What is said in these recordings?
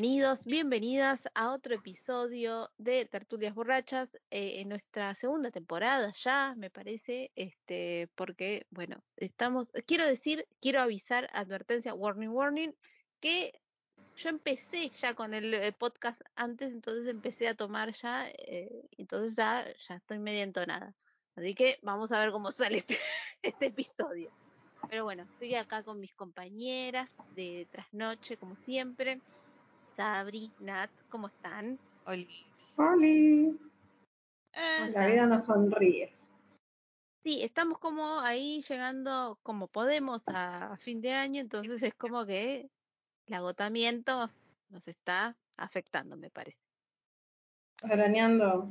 Bienvenidos, bienvenidas a otro episodio de Tertulias Borrachas eh, en nuestra segunda temporada ya, me parece, este, porque, bueno, estamos, quiero decir, quiero avisar, advertencia, warning, warning, que yo empecé ya con el eh, podcast antes, entonces empecé a tomar ya, eh, entonces ya, ya estoy media entonada. Así que vamos a ver cómo sale este, este episodio. Pero bueno, estoy acá con mis compañeras de trasnoche, como siempre. Sabri, Nat, ¿cómo están? Oli, ¿Cómo la están? vida nos sonríe. Sí, estamos como ahí llegando como podemos a, a fin de año, entonces es como que el agotamiento nos está afectando, me parece. Arañando.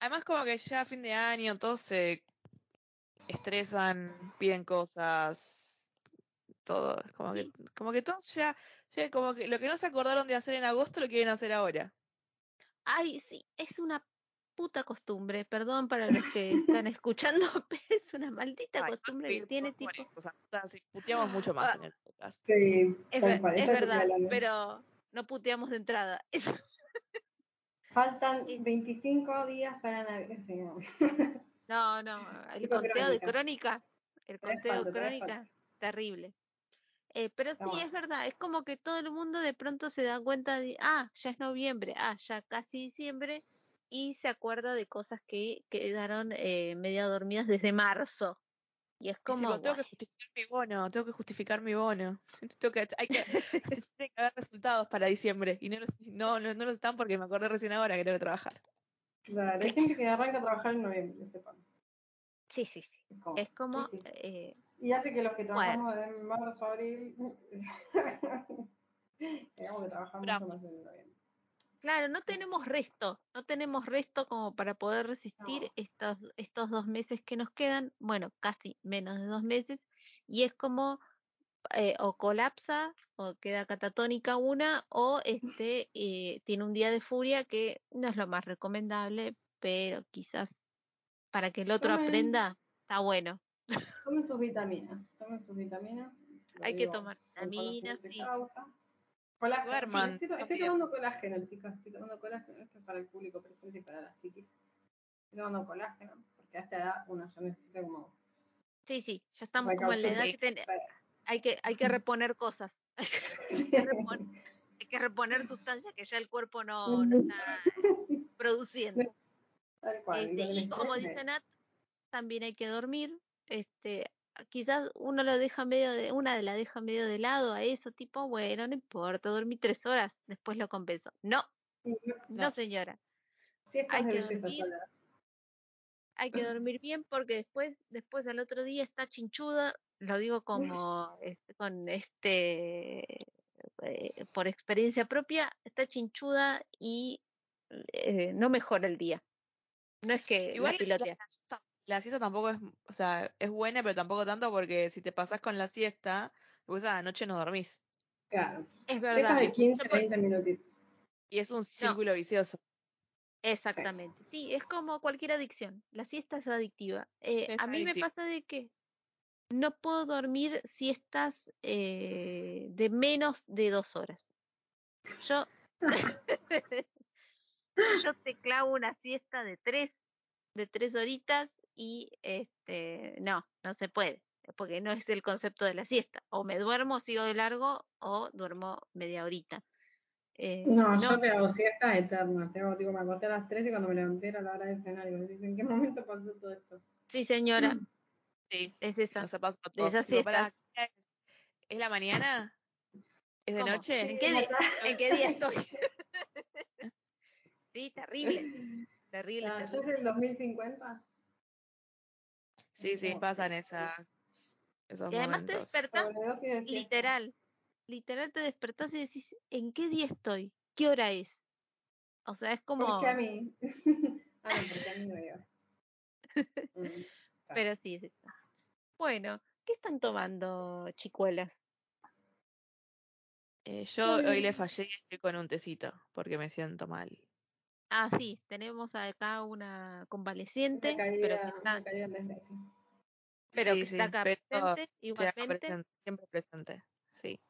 Además, como que ya a fin de año todos se estresan, piden cosas, todo. es Como que, como que todos ya, ya como que lo que no se acordaron de hacer en agosto lo quieren hacer ahora. Ay, sí, es una puta costumbre, perdón para los que están escuchando, pero es una maldita Ay, costumbre sí, que tiene tipo... eso, o sea, puteamos mucho más Ah. en el podcast. Sí, Es, ver- es verdad, pero no puteamos de entrada. Eso. Faltan 25 días para Navidad. sí, no. No, no, el conteo de crónica. el conteo todavía crónica, terrible. Eh, pero sí, es verdad, es como que todo el mundo de pronto se da cuenta de, ah, ya es noviembre, ah, ya casi diciembre, y se acuerda de cosas que quedaron eh, medio dormidas desde marzo. Y es como, tengo que justificar mi bono, tengo que justificar mi bono. Tengo que, hay que, tiene que haber resultados para diciembre y no los, no, no, no los están porque me acordé recién ahora que tengo que trabajar. Claro, hay gente que arranca a trabajar en noviembre, sepan. sí, sí, sí, Es como- es como, sí, sí. eh, Y hace que los que Bueno. trabajamos en marzo, abril, digamos que trabajamos mucho más en noviembre. Claro, no tenemos resto, no tenemos resto como para poder resistir No. estos, estos dos meses que nos quedan, bueno, casi menos de dos meses, y es como eh, o colapsa o queda catatónica una, o este eh, tiene un día de furia que no es lo más recomendable, pero quizás para que el otro aprenda, está bueno. Tomen sus vitaminas, tomen sus vitaminas. Hay que tomar vitaminas, sí. Colágeno. Duerman, Estoy, tomando colágeno, chicas. Estoy tomando colágeno. Esto es para el público presente y para las chiquis. Estoy tomando colágeno porque a esta edad uno ya necesita como. Sí, sí, ya estamos como en la edad que ten- hay que hay que reponer cosas, hay que reponer, hay que reponer sustancias que ya el cuerpo no, no está produciendo. Tal cual. Este, y como dice Nat, también hay que dormir. Este, quizás uno lo deja medio de, una de la deja medio de lado a eso, tipo, bueno, no importa, dormí tres horas, después lo compenso. No, no, señora. hay que dormir. Hay que dormir bien porque después, después al otro día está chinchuda, lo digo como este, con este eh, por experiencia propia, está chinchuda y eh, no mejora el día. No es que Igual la pilotea. La siesta tampoco es, o sea, es buena, pero tampoco tanto porque si te pasás con la siesta, pues a la noche no dormís. Claro. Es verdad. de es- 15, yo por- 20 minutitos. Y es un círculo vicioso. Exactamente. Sí, es como cualquier adicción. La siesta es adictiva. Eh, Es a mí me pasa de que no puedo dormir siestas eh, de menos de dos horas. Yo, yo te clavo una siesta de tres, de tres horitas y este, no, no se puede, porque no es el concepto de la siesta. O me duermo, sigo de largo, o duermo media horita. Eh, No, yo te hago siestas eternas. Te hago, digo, me acosté a las 3 y cuando me levanté era la hora de cenar. Y me dicen, ¿en qué momento pasó todo esto? sí, señora, Sí, es esa. nos pasa a de todos. esas Tipo, pará, siestas. ¿qué es? ¿Es la mañana? ¿Es de ¿Cómo? noche? ¿En qué, di- ¿En qué día estoy? sí, terrible. Terrible, ¿Ya terrible. es el 2050? Sí, sí, No, pasan sí. esas. esos Y además te despertás literal. Literal te despertás y decís, ¿en qué día estoy? ¿Qué hora es? O sea, es como... ¿Por qué a mí? ah, no, porque a mí no veo. Mm. Pero sí, es eso. Bueno, ¿qué están tomando, chicuelas? Eh, yo hoy le fallé y estoy con un tecito porque me siento mal. Ah, sí, tenemos acá una Una convaleciente, pero que está, pero Sí, que sí, está acá pero presente, igualmente. presente, siempre presente. Sí.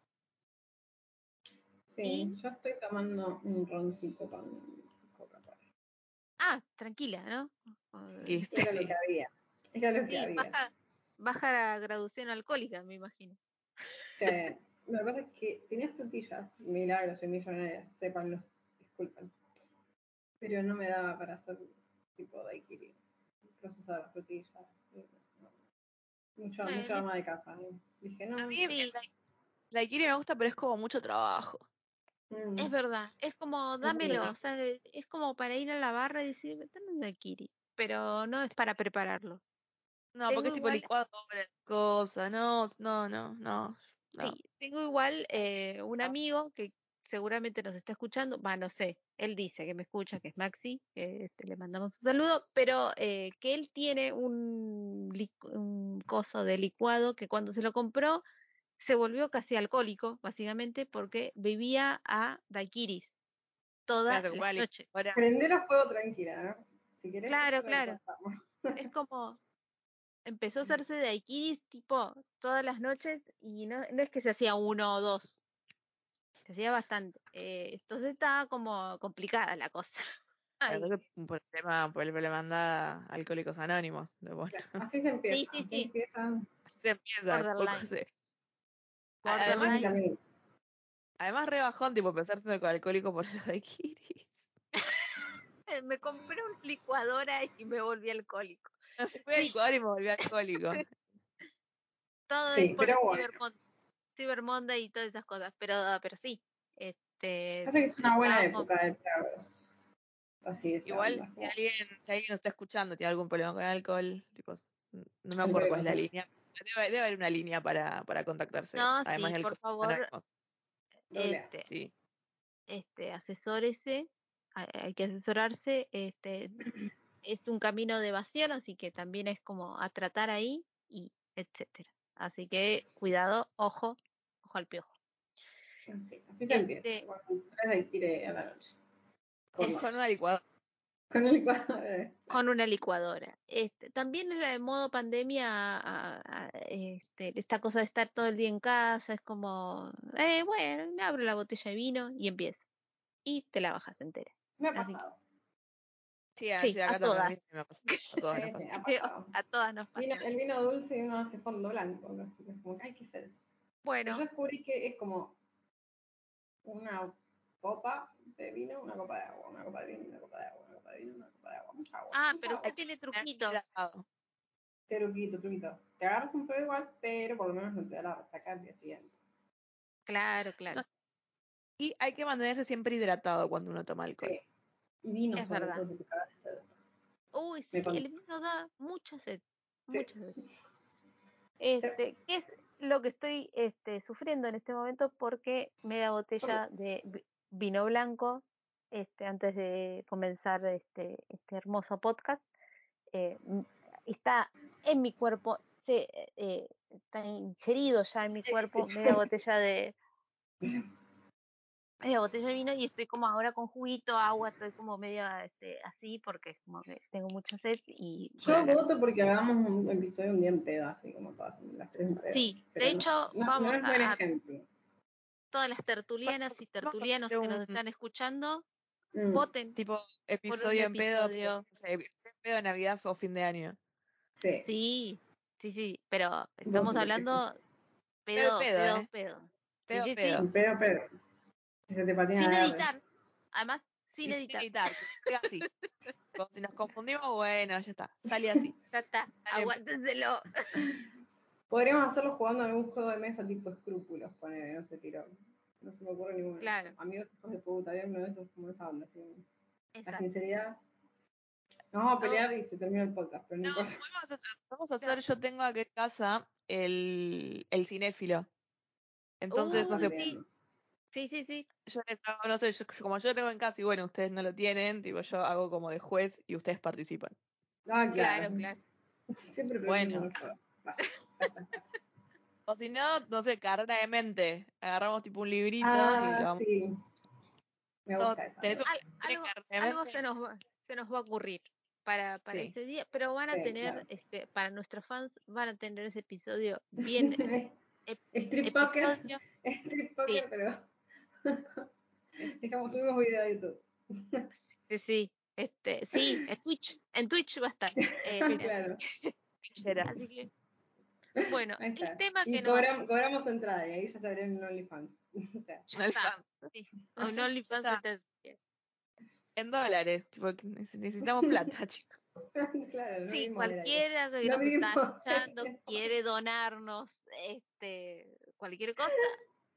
Sí, ¿Y? yo estoy tomando un roncito con Coca-Cola. Ah, tranquila, ¿no? Y- Era lo sí. que había. Era lo que Sí, había. baja, baja la graduación alcohólica, me imagino. Che, lo que pasa es que tenía frutillas, milagro, soy millonaria, sépanlo, disculpen. Pero no me daba para hacer tipo daiquiri, procesar las frutillas. no. Mucho, Bueno. mucho ama de casa. ¿eh? Dije, no, A mí Sí. daiquiri me gusta, pero es como mucho trabajo. mm, Es verdad, es como dámelo, verdad. o sea, es como para ir a la barra y decir, dame un daiquiri, pero no es para prepararlo. No, Tengo porque es tipo igual- licuadora, cosa, no, no, no, no. no. Sí, tengo igual eh, un amigo que seguramente nos está escuchando, va, no sé, él dice que me escucha, que es Maxi, que este, le mandamos un saludo, pero eh, que él tiene un, un coso de licuado que cuando se lo compró se volvió casi alcohólico, básicamente, porque bebía a daiquiris todas Claro, las igual, noches. Ahora, Prender a fuego tranquila, ¿no? Si querés, Claro, claro. Es como empezó a hacerse daiquiris tipo todas las noches y no, no es que se hacía uno o dos, se hacía bastante. Eh, entonces estaba como complicada la cosa. Por el problema, por el problema anda Alcohólicos Anónimos. De bueno, Claro, Así se empieza. Sí, sí, así sí. empieza. así se empieza. Se-. Además, También. además re bajón, tipo, pensar siendo alcohólico por los daiquiris. eh, me compré una licuadora y me volví alcohólico. No se fue a Sí. licuar y me volví alcohólico. Todo Sí, es por pero el bueno. Cyber, Mon- Cyber Monday y todas esas cosas, pero, pero sí. Este, Pasa que es una buena época de tragos. Así es. Igual, si alguien, si alguien nos está escuchando, tiene algún problema con el alcohol, tipo, no me acuerdo cuál es la línea. Debe, debe haber una línea para, para contactarse. No, además sí, por favor, este, Sí. este, asesórese, hay, hay que asesorarse, este, es un camino de evasión, así que también es como a tratar ahí y etcétera. Así que cuidado, ojo, ojo al piojo. Así, así se Este- empieza. Con tres daiquiri a la noche. Con, Con una licuadora. con una licuadora. Este, también en el modo pandemia, a- a- este, esta cosa de estar todo el día en casa, es como, eh, bueno, me abro la botella de vino y empiezo. Y te la bajas entera. Me ha Así Sí, Sí, así acá a todas. a me todas nos sí, pasó. ha pasado. A todas nos pasa. El vino dulce y uno hace fondo blanco. Así que es como que hay que ser. Pero Bueno, yo descubrí que es como una copa de vino, una copa de agua, una copa de vino, una copa de agua, una copa de vino, una copa de agua, mucha agua. ah, mucha pero agua. usted tiene truquitos. Truquito, truquito. Te agarras un pedo igual, pero por lo menos no te da la resaca al día siguiente. Claro, claro. Y hay que mantenerse siempre hidratado cuando uno toma alcohol. Sí. Y vino Es sobre verdad. todo, porque te cagas de sed. Uy, sí, el vino da mucha sed. Sí. Mucha sed. Este, ¿qué es lo que estoy este, sufriendo en este momento? Porque media botella de vi- vino blanco, este, antes de comenzar este, este hermoso podcast, eh, está en mi cuerpo, se, eh, está ingerido ya en mi cuerpo media botella de media botella de vino y estoy como ahora con juguito, agua, estoy como medio este, así porque es como que tengo mucha sed y Yo voto porque hagamos un episodio un día en pedo, así como todas las tres en pedo. Sí, Pero de no- hecho, no, vamos no es buen a- ejemplo. todas las tertulianas y tertulianos que nos están escuchando, Mm, voten. Tipo, episodio en pedo, episodio. en pedo de Navidad o fin de año. sí. Sí, sí, sí, pero estamos hablando Pedo, pedo, pedo, pedo, ¿eh? pedo. Pedo, sí, pedo, pedo. Que se te patina Sin editar, además, sin Y editar, editar, así. Como si nos confundimos, bueno, ya está. Sale así. ya está, aguántenselo. Podríamos hacerlo jugando en un juego de mesa tipo escrúpulos, poner, no sé, tiro. No se me ocurre ninguno. Claro. Amigos hijos de puta, uno de esos como esa onda, así. La sinceridad. Nos vamos a pelear y se termina el podcast, pero no, No, importa. podemos hacer, vamos a hacer, yo tengo aquí en casa el, el cinéfilo. Entonces, Uh, no sé, sí. Sí, sí, sí. yo les hago, no sé, yo- como yo lo tengo en casa y bueno, ustedes no lo tienen, tipo, yo hago como de juez y ustedes participan. Ah, Claro, claro. Siempre Bueno. O si no, no sé, carrera de mente. Agarramos tipo un librito y lo Ah, vamos. sí. Me Todo- gusta esa. tenés un- Al- ¿Tiene algo se, nos va, se nos va a ocurrir para, para Sí. ese día, pero van a Sí, tener, claro. este, para nuestros fans, van a tener ese episodio bien ep- Strip poker, episodio. strip poker, Sí. pero dejamos subimos video a YouTube. Sí, sí, este, sí, en Twitch, en Twitch va a estar. eh, claro. Así que, bueno, el tema Y que nos cobram- cobramos entrada y ahí ya se abrieron un OnlyFans. O sea, ya está, sí, un OnlyFans está. En dólares, tipo, que neces- necesitamos plata, chicos. claro, no Sí, cualquiera que No nos está escuchando quiere donarnos este cualquier cosa,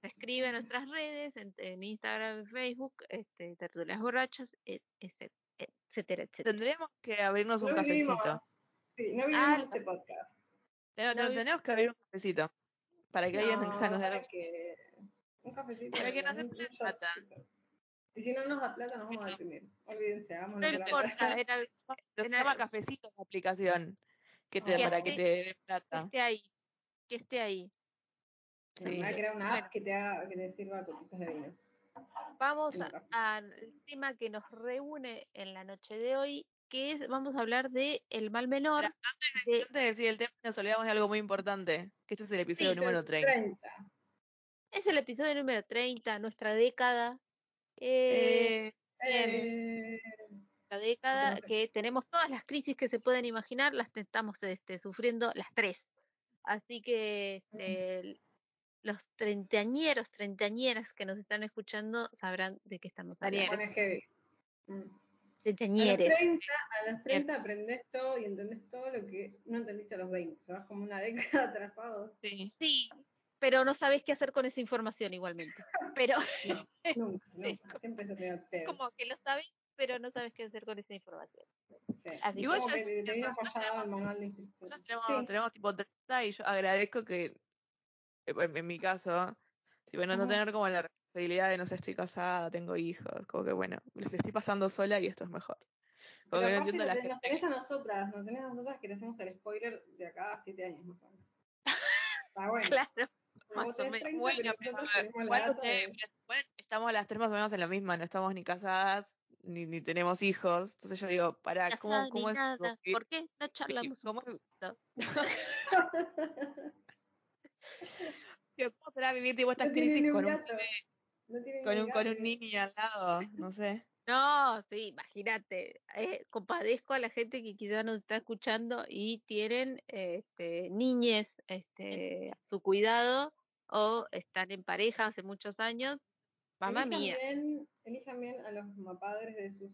escribe en nuestras redes, en, en Instagram, en Facebook, este, Tertulias Borrachas, et- etc- etcétera, etcétera. Tendremos que abrirnos un vivimos. cafecito. Sí, no vimos Ah, este podcast. Tenemos, No vi- tenemos que abrir un cafecito. Para que alguien No, quizá nos dé que un cafecito. Para que nos un plata. Y si no nos da plata, nos vamos a deprimir. Olvídense, hagamos No importa, era, Se en llama el- cafecito la aplicación. Que te, para que Que te dé que plata. esté ahí, que esté ahí. Me Sí. voy a crear una Bueno. app que te haga, que te sirva copitas de vino. Vamos al tema que nos reúne en la noche de hoy, que es, vamos a hablar de el mal menor, de, Antes de decir el tema, nos olvidamos de algo muy importante. Que este es el episodio Sí, número 30. 30. es el episodio número 30, nuestra década. eh, Eh, Eh, la década que tenemos todas las crisis que se pueden imaginar, las estamos este, sufriendo las tres. Así que este, los treintañeros, treintañeras que nos están escuchando sabrán de qué estamos hablando. heavy. Mm. A los, Treintañeres. 30, a los 30 Yes. aprendés todo y entendés todo lo que no entendiste a los 20. O sea, vas como una década atrasado. sí. Sí, pero no sabes qué hacer con esa información igualmente. Pero Nunca, nunca. Siempre se te da pedo. como que lo sabes, pero no sabes qué hacer con esa información. Sí. Así Igual como yo que te, te que instrucciones. Nosotros tenemos, Sí. tenemos tipo 30 y yo agradezco que, en, mi caso, tipo, no, no tener como la responsabilidad de no sé, estoy casada, tengo hijos, como que bueno, les estoy pasando sola y esto es mejor. Como Pero que no entiendo nos la nos gente. tenés a nosotras, nos tenés a nosotras que le hacemos el spoiler de acá a 7 años más o menos. Está bueno. Claro, Porque más vos o tenés menos. 30, Bueno, pero pero nosotros tenemos la igual data ustedes- de- igual estamos las tres más o menos en la misma, no estamos ni casadas, ni, ni tenemos hijos. Entonces yo digo, pará, ¿cómo, cómo es nada. ¿Por qué no charlamos cómo ¿Cómo será vivir tipo estas No crisis con un. No con un, con gato. un niño al lado? No sé. No, sí, imagínate. eh, compadezco a la gente que quizás nos está escuchando y tienen este, niñes este, a su cuidado o están en pareja hace muchos años. Mamá elijan mía. Bien, elijan bien a los padres de sus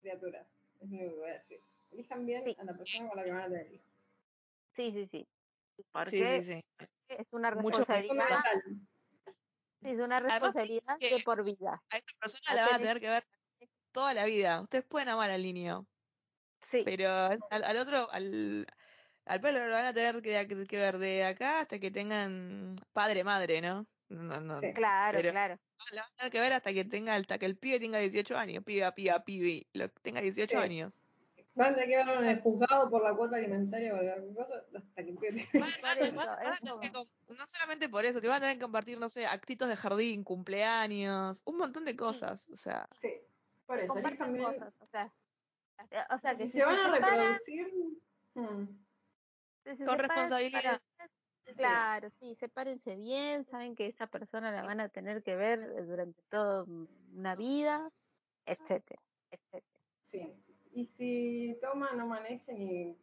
criaturas. Es lo que voy a decir. Elijan bien Sí. a la persona con la que van a tener hijos. Sí, sí, sí. Sí, sí, sí. Es una responsabilidad, es una responsabilidad que- de por vida. A esa persona la van a tener que ver toda la vida. Ustedes pueden amar al niño, Sí, pero al, al otro, al, al pelo lo van a tener que, que- que ver de acá hasta que tengan padre, madre, ¿no? No, no. Sí. claro, pero- claro. La van a tener que ver hasta que tenga, hasta que el pibe tenga 18 años, piba, piba, pibi, lo que tenga 18 Sí. años. Van a tener que verlo en el juzgado por la cuota alimentaria o alguna cosa hasta que empiece. No solamente por eso, te van a tener que compartir, no sé, actitos de jardín, cumpleaños, un montón de cosas. O sea, Sí. Por eso, comparten cosas, o sea, o sea que Si si se van a separan, reproducir, hmm, si se con separan, responsabilidad. Claro, sí, sepárense bien, saben que esa persona la van a tener que ver durante toda una vida, etcétera, etcétera. sí. Y si toma, no maneje ni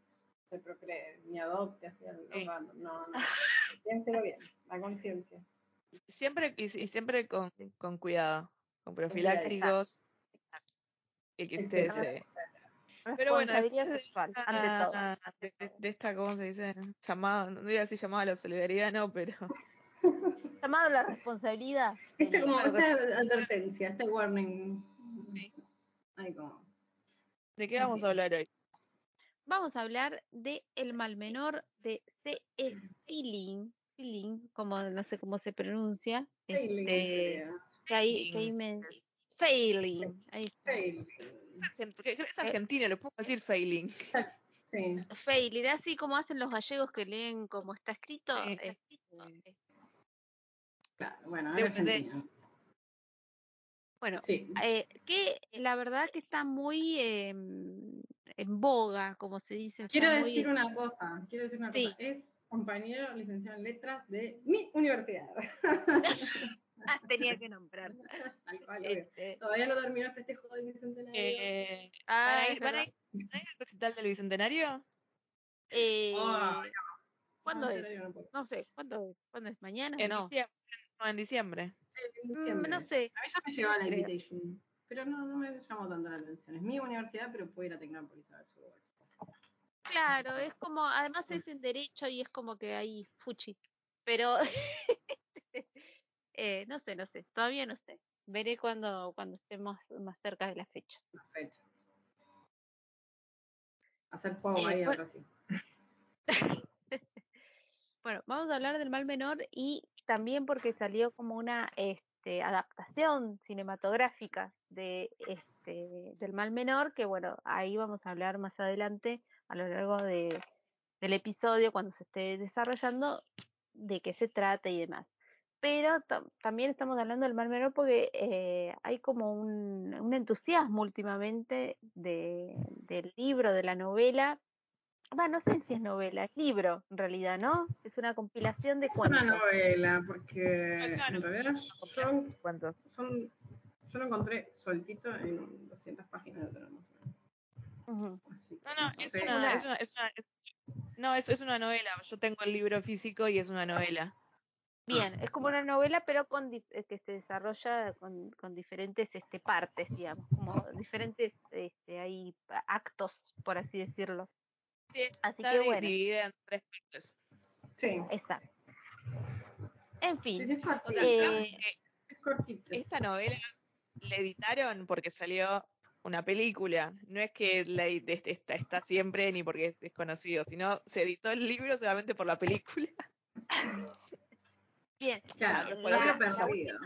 se procree, ni adopte así al Sí. random. No, no. Piénselo bien, la conciencia. Siempre, y, y siempre con, con cuidado, con profilácticos. Y que se- Pero bueno, después de sexual, esta- ante todo. De, de- de esta, ¿cómo se dice? Llamado, no voy a decir llamada a la solidaridad, no, pero Llamado a la responsabilidad. Este del- como esta advertencia, este warning. Sí. Ay, como. ¿De qué vamos a hablar hoy? vamos a hablar de El Mal Menor de C.E. Feeling, Feeling, como no sé cómo se pronuncia. Failing, este, creo. que ahí, que ahí Failing. me- Failing, ahí está. Failing. Es argentino, le puedo decir failing. Sí. Failing, así como hacen los gallegos que leen como está escrito. Sí. este, Claro, bueno, De- de-. Bueno, Sí. eh, que la verdad que está muy eh, en boga, como se dice. Quiero muy- decir una cosa, quiero decir una Sí. cosa. Es compañero licenciado en letras de mi universidad. Ah, tenía que nombrar. Tal cual, obvio. Este, Todavía no terminó el festejo del bicentenario. Eh, ah, ¿Van a ir, al recital del Bicentenario? Eh, Ay, ¿Cuándo No, es? no. No sé, ¿cuándo es? ¿Cuándo es? ¿Mañana? En no. diciembre. No, en diciembre. En Mm, diciembre. no sé. A mí ya me llegó la invitation. Pero no, no me llamó tanto la atención. Es mi universidad, pero puedo ir a Tecnópolis a ver su obra. Claro, es como, además es en derecho y es como que hay fuchi. Pero, eh, no sé, no sé, todavía no sé. Veré cuando, cuando estemos más cerca de la fecha. La fecha. Hacer fuego ahí ahora sí. Bueno, vamos a hablar del mal menor y también porque salió como una este, adaptación cinematográfica de este del mal menor, que bueno, ahí vamos a hablar más adelante a lo largo de, del episodio cuando se esté desarrollando de qué se trata y demás. Pero tam- también estamos hablando del mal menor porque eh, hay como un, un entusiasmo últimamente de, del libro, de la novela. Bueno, no sé si es novela, es libro en realidad, ¿no? Es una compilación de Es una cuentos. novela, porque Es una en realidad yo, ¿Cuántos? son, yo lo encontré soltito en 200 páginas de más o menos. Así No, no, no es una, es una, es una- es- no, es, es una novela. Yo tengo el libro físico y es una novela. Bien, es como una novela, pero con eh, que se desarrolla con, con diferentes este, partes, digamos, como diferentes este, hay actos, por así decirlo. Sí, Así está que bueno, dividida en tres partes. Sí, exacto. En fin, es O sea, cortito. Eh, es cortito. esta novela la editaron porque salió una película. No es que la, este- está, está siempre ni porque es desconocido, sino se editó el libro solamente por la película. bien. Claro, la- por lo la- perdido.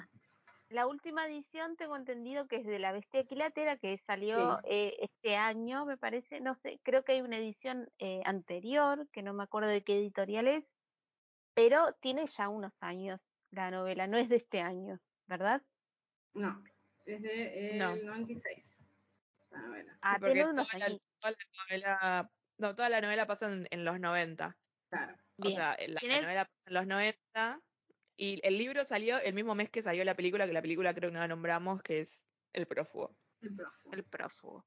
La última edición tengo entendido que es de La Bestia Equilátera, que salió Sí. eh, este año, me parece, no sé, creo que hay una edición eh, anterior, que no me acuerdo de qué editorial es, pero tiene ya unos años la novela, no es de este año, ¿verdad? No, es de el No. 96. La novela. Ah, Sí, tiene unos toda la, años. toda la novela, no, toda la novela pasa en, en los 90. Claro. O Bien. sea, la, Tiene- la novela pasa en los 90 y el libro salió el mismo mes que salió la película, que la película creo que no la nombramos, que es El prófugo. El prófugo. El prófugo.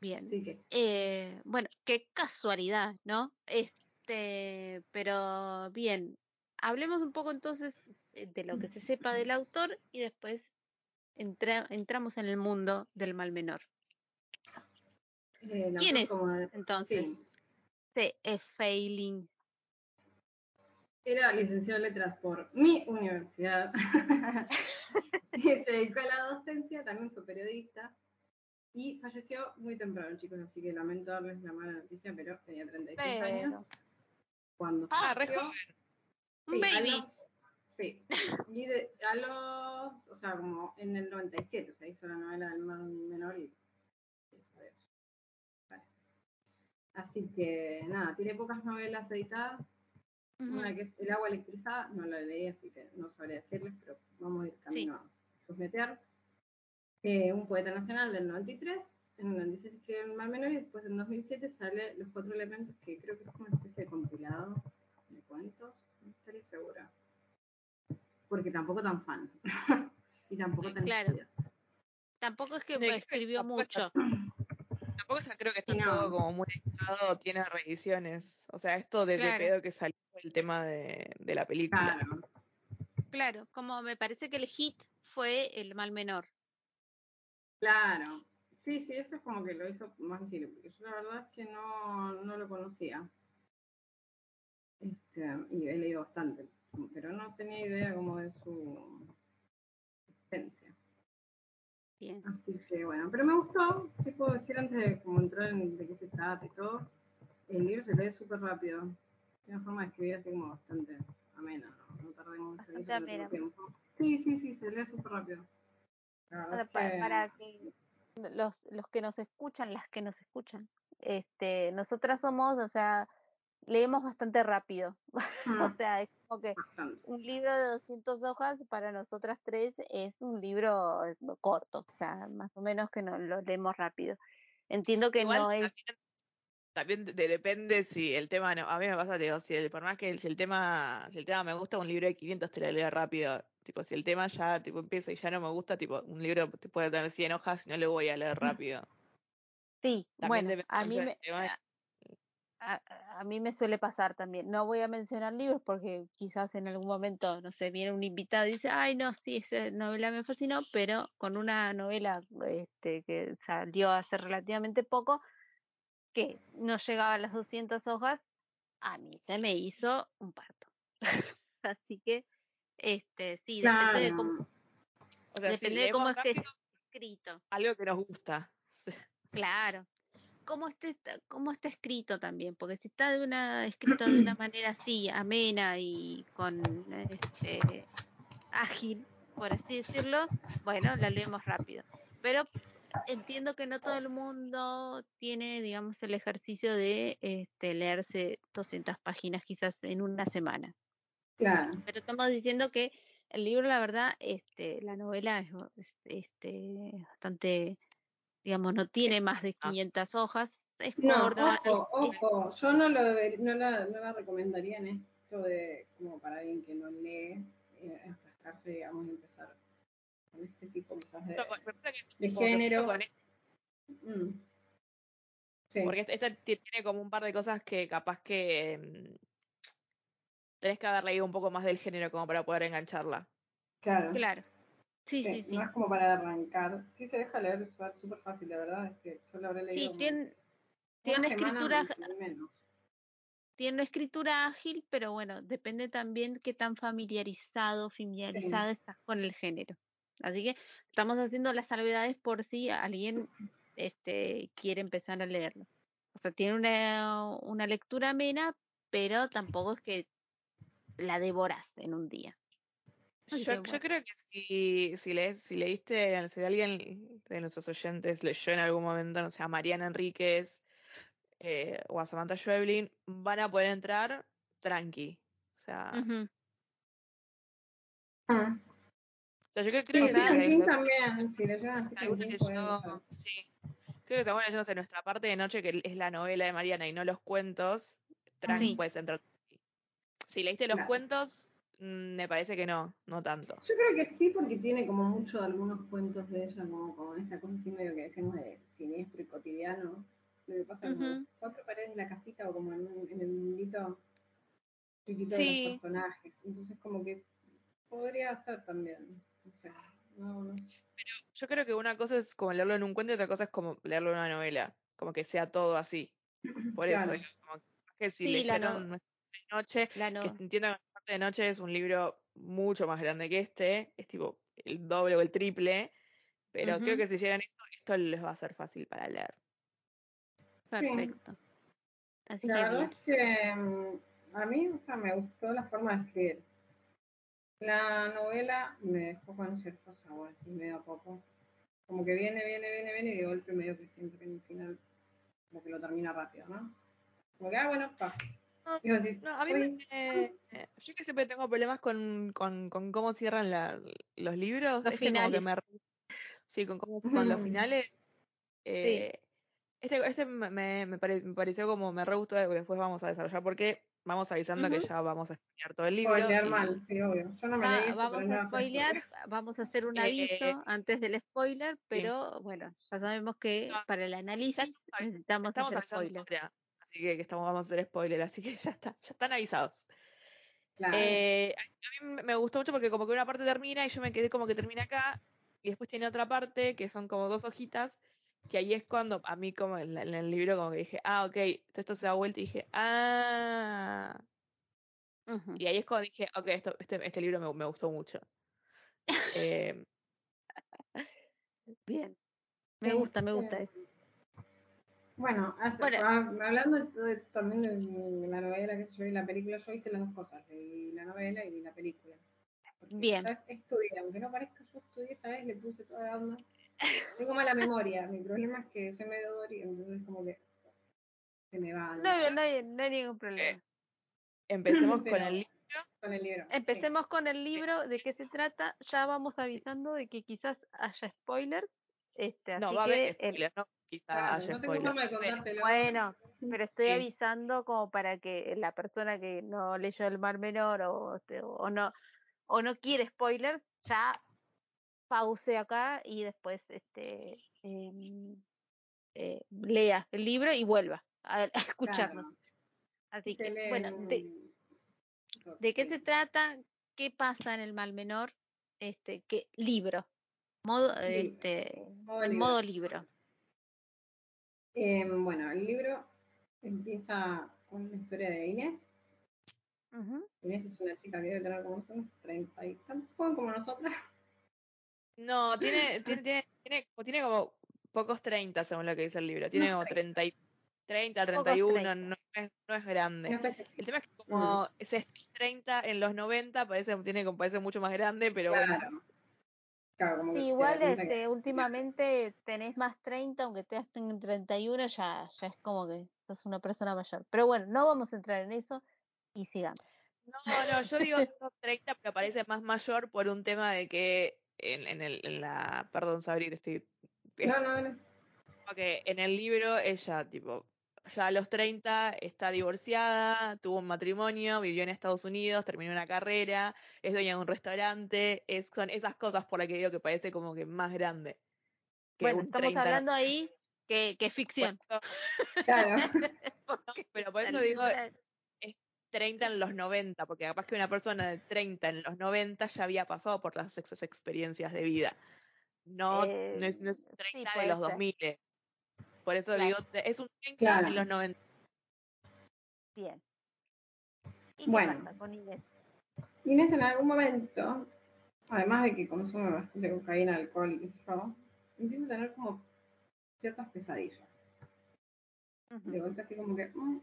Bien. Que Eh, bueno, qué casualidad, ¿no? Este, pero bien, hablemos un poco entonces eh, de lo que se sepa del autor y después entra- entramos en el mundo del mal menor. eh, ¿Quién es? como Entonces, sí, C. E. Failing. Era licenciado en letras por mi universidad. y se dedicó a la docencia, también fue periodista. Y falleció muy temprano, chicos, así que lamento darles la mala noticia, pero tenía 36 años. Cuando Ah, re joven. un Sí, a baby. los- sí. Y de- a los, o sea, como en el 97, o sea, hizo la novela del mar menor y. Así que nada, tiene pocas novelas editadas. Una que es El agua electrizada, no la leí, así que no sabría decirles, pero vamos a ir camino a chusmetear. Eh, un poeta nacional del 93, en el 96 escribe El mar menor y después en 2007 sale Los cuatro elementos, que creo que es como una especie de compilado de cuentos, no estaría segura. Porque tampoco tan fan. y tampoco tan Claro. estudiosa. Tampoco es que que escribió tampoco está- mucho. Tampoco está- creo que está no. todo como muy editado, tiene reediciones. O sea, esto de, de Claro. pedo que salió el tema de, de la película. Claro. Claro, como me parece que el hit fue el mal menor. Claro. Sí, sí, eso es como que lo hizo más visible, porque yo la verdad es que no, no lo conocía. Este, y he leído bastante, pero no tenía idea como de su existencia. Bien. Así que bueno, pero me gustó, sí puedo decir antes de como entrar en de qué se trata y todo. el libro se lee súper rápido. Una forma de escribir así como bastante amena, ¿no? No tardé mucho. Amena. tiempo. Sí, sí, sí, se lee súper rápido. Para, que- para que los, los que nos escuchan, las que nos escuchan, este, nosotras somos, o sea, leemos bastante rápido. O Mm, sea, es como que bastante. un libro de 200 hojas para nosotras tres es un libro eh, corto, o sea, más o menos que no lo leemos rápido. Entiendo que Igual no es también, de- depende si el tema no. A mí me pasa, digo, si el, por más que si el tema, si el tema me gusta, un libro de 500 te lo leo rápido. Tipo, si el tema ya tipo empiezo y ya no me gusta, tipo, un libro te puede tener 100 hojas y no lo voy a leer rápido. Sí, También bueno, a mí me, tema. a, a- a mí me suele pasar también. No voy a mencionar libros porque quizás en algún momento, no sé, viene un invitado y dice, ay, no, sí, esa novela me fascinó, pero con una novela este, que salió hace relativamente poco, que no llegaba a las 200 hojas, a mí se me hizo un parto. Así que, este, sí, depende de cómo. O sea, si depende de cómo esté escrito. algo que nos gusta. Claro. ¿Cómo está, cómo está escrito también? Porque si está de una, escrito de una manera así, amena y con este ágil, por así decirlo, bueno, la leemos rápido. Pero entiendo que no todo el mundo tiene, digamos, el ejercicio de este, leerse 200 páginas quizás en una semana. Claro. Pero estamos diciendo que el libro, la verdad, este, la novela es, es- este, bastante, digamos, no tiene más de Ah. 500 hojas, es No, corta, ojo, es- ojo. Yo no, lo no, la, no la recomendaría en esto de, como para alguien que no lee, eh, enfrascarse, digamos, y empezar con este tipo quizás de, con- es género. con Mm. Sí, porque este, este ti- tiene como un par de cosas que capaz que mm, tenés que haber leído un poco más del género como para poder engancharla. claro. claro. Sí, Sí, sí, sí. No es como para arrancar. Sí se deja leer su- súper fácil, la verdad. Es que yo lo habré leído Sí, tiene, tiene escritura, menos. tiene una escritura ágil, pero bueno, depende también qué tan familiarizado, familiarizada estás con el género. Así que estamos haciendo las salvedades por si alguien este, quiere empezar a leerlo. O sea, tiene una, una lectura amena, pero tampoco es que la devoras en un día. Yo, creo que si, si, lees, si leíste, si alguien de nuestros oyentes leyó en algún momento, no sé, a Mariana Enríquez eh, o a Samantha Schweblin, van a poder entrar tranqui. O sea. O sea yo creo, Sí, creo que sí, que- King que- también. Que pueden yo- sí. Creo que según yo, en nuestra parte de noche, que es la novela de Mariana y no los cuentos, tranqui Sí. puedes entrar. Si leíste los Claro. cuentos, mm, me parece que no, no tanto. Yo creo que sí, porque tiene como mucho de algunos cuentos de ella, como, como esta cosa así medio que decimos de siniestro y cotidiano. Lo que pasa como Ujú. cuatro paredes de la casita o como en, un- en el mundito chiquito Sí. de los personajes. Entonces como que podría ser también. O sea, no, no. Yo creo que una cosa es como leerlo en un cuento y otra cosa es como leerlo en una novela. Como que sea todo así. Por eso, Claro. digo, como que si Sí, la leyeron no- de noche, La que no, entiendo que Parte de Noche es un libro mucho más grande que este, es tipo el doble o el triple, pero creo que si llegan esto, esto les va a ser fácil para leer. perfecto. Así La que verdad bien. es que mm, a mí, o sea, me gustó la forma de escribir. La novela me dejó con ciertos sabores, así medio a poco. Como que viene, viene, viene, viene y de golpe medio que siento que en el final como que lo termina rápido, ¿no? Como que, ah, bueno, pa. No, decís, No, a mí "Uy, me, eh, yo que siempre tengo problemas con, con, con cómo cierran la- los libros, Los este como que finales. me sí, con cómo con los finales. eh, Este, este me, me, me pare- me pareció como me re gustó, después vamos a desarrollar porque vamos avisando que ya vamos a estudiar todo el libro. spoilear y- mal, sí, obvio. Yo no me Va- leí esto, vamos a spoilear, vamos a hacer un Eh, aviso antes del spoiler, pero bueno, ya sabemos que No, para el análisis necesitamos Estamos hacer spoiler. así que, que estamos, vamos a hacer spoiler, así que ya está, ya están avisados. Claro. Eh, a mí me- me gustó mucho porque como que una parte termina y yo me quedé como que termina acá y después tiene otra parte que son como dos hojitas que ahí es cuando a mí como en, la- en el libro como que dije, ah, ok, todo esto se da vuelta y dije, ah, y ahí es cuando dije, ok, esto, este, este libro me, me gustó mucho. Eh, Bien. Me Sí, gusta, me gusta sí. eso. Bueno, hace- Bueno. ah, hablando de- de- también de, la novela, que yo y la película, yo hice las dos cosas, leí la novela y vi la película. Porque Bien. Esta vez estudié, aunque no parezca, yo estudié esta vez, le puse toda la onda. Tengo mala memoria, mi problema es que soy medio Dory, entonces como que se me va No, hay- no, hay, no hay ningún problema. Empecemos con el libro. con el libro. sí. Empecemos con el libro, de qué se trata. Ya vamos avisando de que quizás haya spoilers. Este, No, así va a que haber el- spoilers, no quizá Claro, haya no tengo spoilers. forma de contártelo. Bueno, pero estoy Sí. avisando como para que la persona que no leyó el Mar Menor o, este, o no o no quiere spoilers ya pause acá y después este em, eh, lea el libro y vuelva a, a escucharnos. Claro. Así Se que lee bueno, en- de, ¿de qué se trata? ¿Qué pasa en el Mal Menor? Este, ¿qué libro? Modo, Libro. este, Modo en libro. modo libro. Em, bueno, el libro empieza con una historia de Inés. Inés es una chica que debe tener como unos 30 y tantos, joven como nosotras. No, tiene, tiene, tiene, tiene, como- tiene como pocos 30 según lo que dice el libro. Tiene Unos como 30, y- 30 Pocos 31, 30. no es, no es grande. No. El tema es que como ese 30 en los 90 parece, tiene, como- parece mucho más grande, pero bueno. Claro. Claro, Sí, te igual que- este, últimamente tenés más 30, aunque te en 31, ya, ya es como que sos una persona mayor. Pero bueno, no vamos a entrar en eso y sigamos. No, no, yo digo son 30, pero parece más mayor por un tema de que en, en, el, en la. Perdón, Sabri, te estoy. No, no, no. que en el libro ella, tipo, ya a los 30 está divorciada, tuvo un matrimonio, vivió en Estados Unidos, terminó una carrera, es dueña de un restaurante, es, son esas cosas por las que digo que parece como que más grande. Que Bueno, un estamos 30 hablando ahí que, que es ficción. Claro. pero por eso digo 30 en los 90, porque capaz que una persona de 30 en los 90 ya había pasado por las esas experiencias de vida. No, Eh, no es, no es sí, 30 de puede los ser. 2000. Por eso Claro. digo, es un 30 Claro. en los 90. Bien. ¿Y qué Bueno. pasa con Inés? Inés en algún momento, además de que consume bastante cocaína, alcohol y qué sé yo, empieza a tener como ciertas pesadillas. Ujú. De golpe así como que, mm,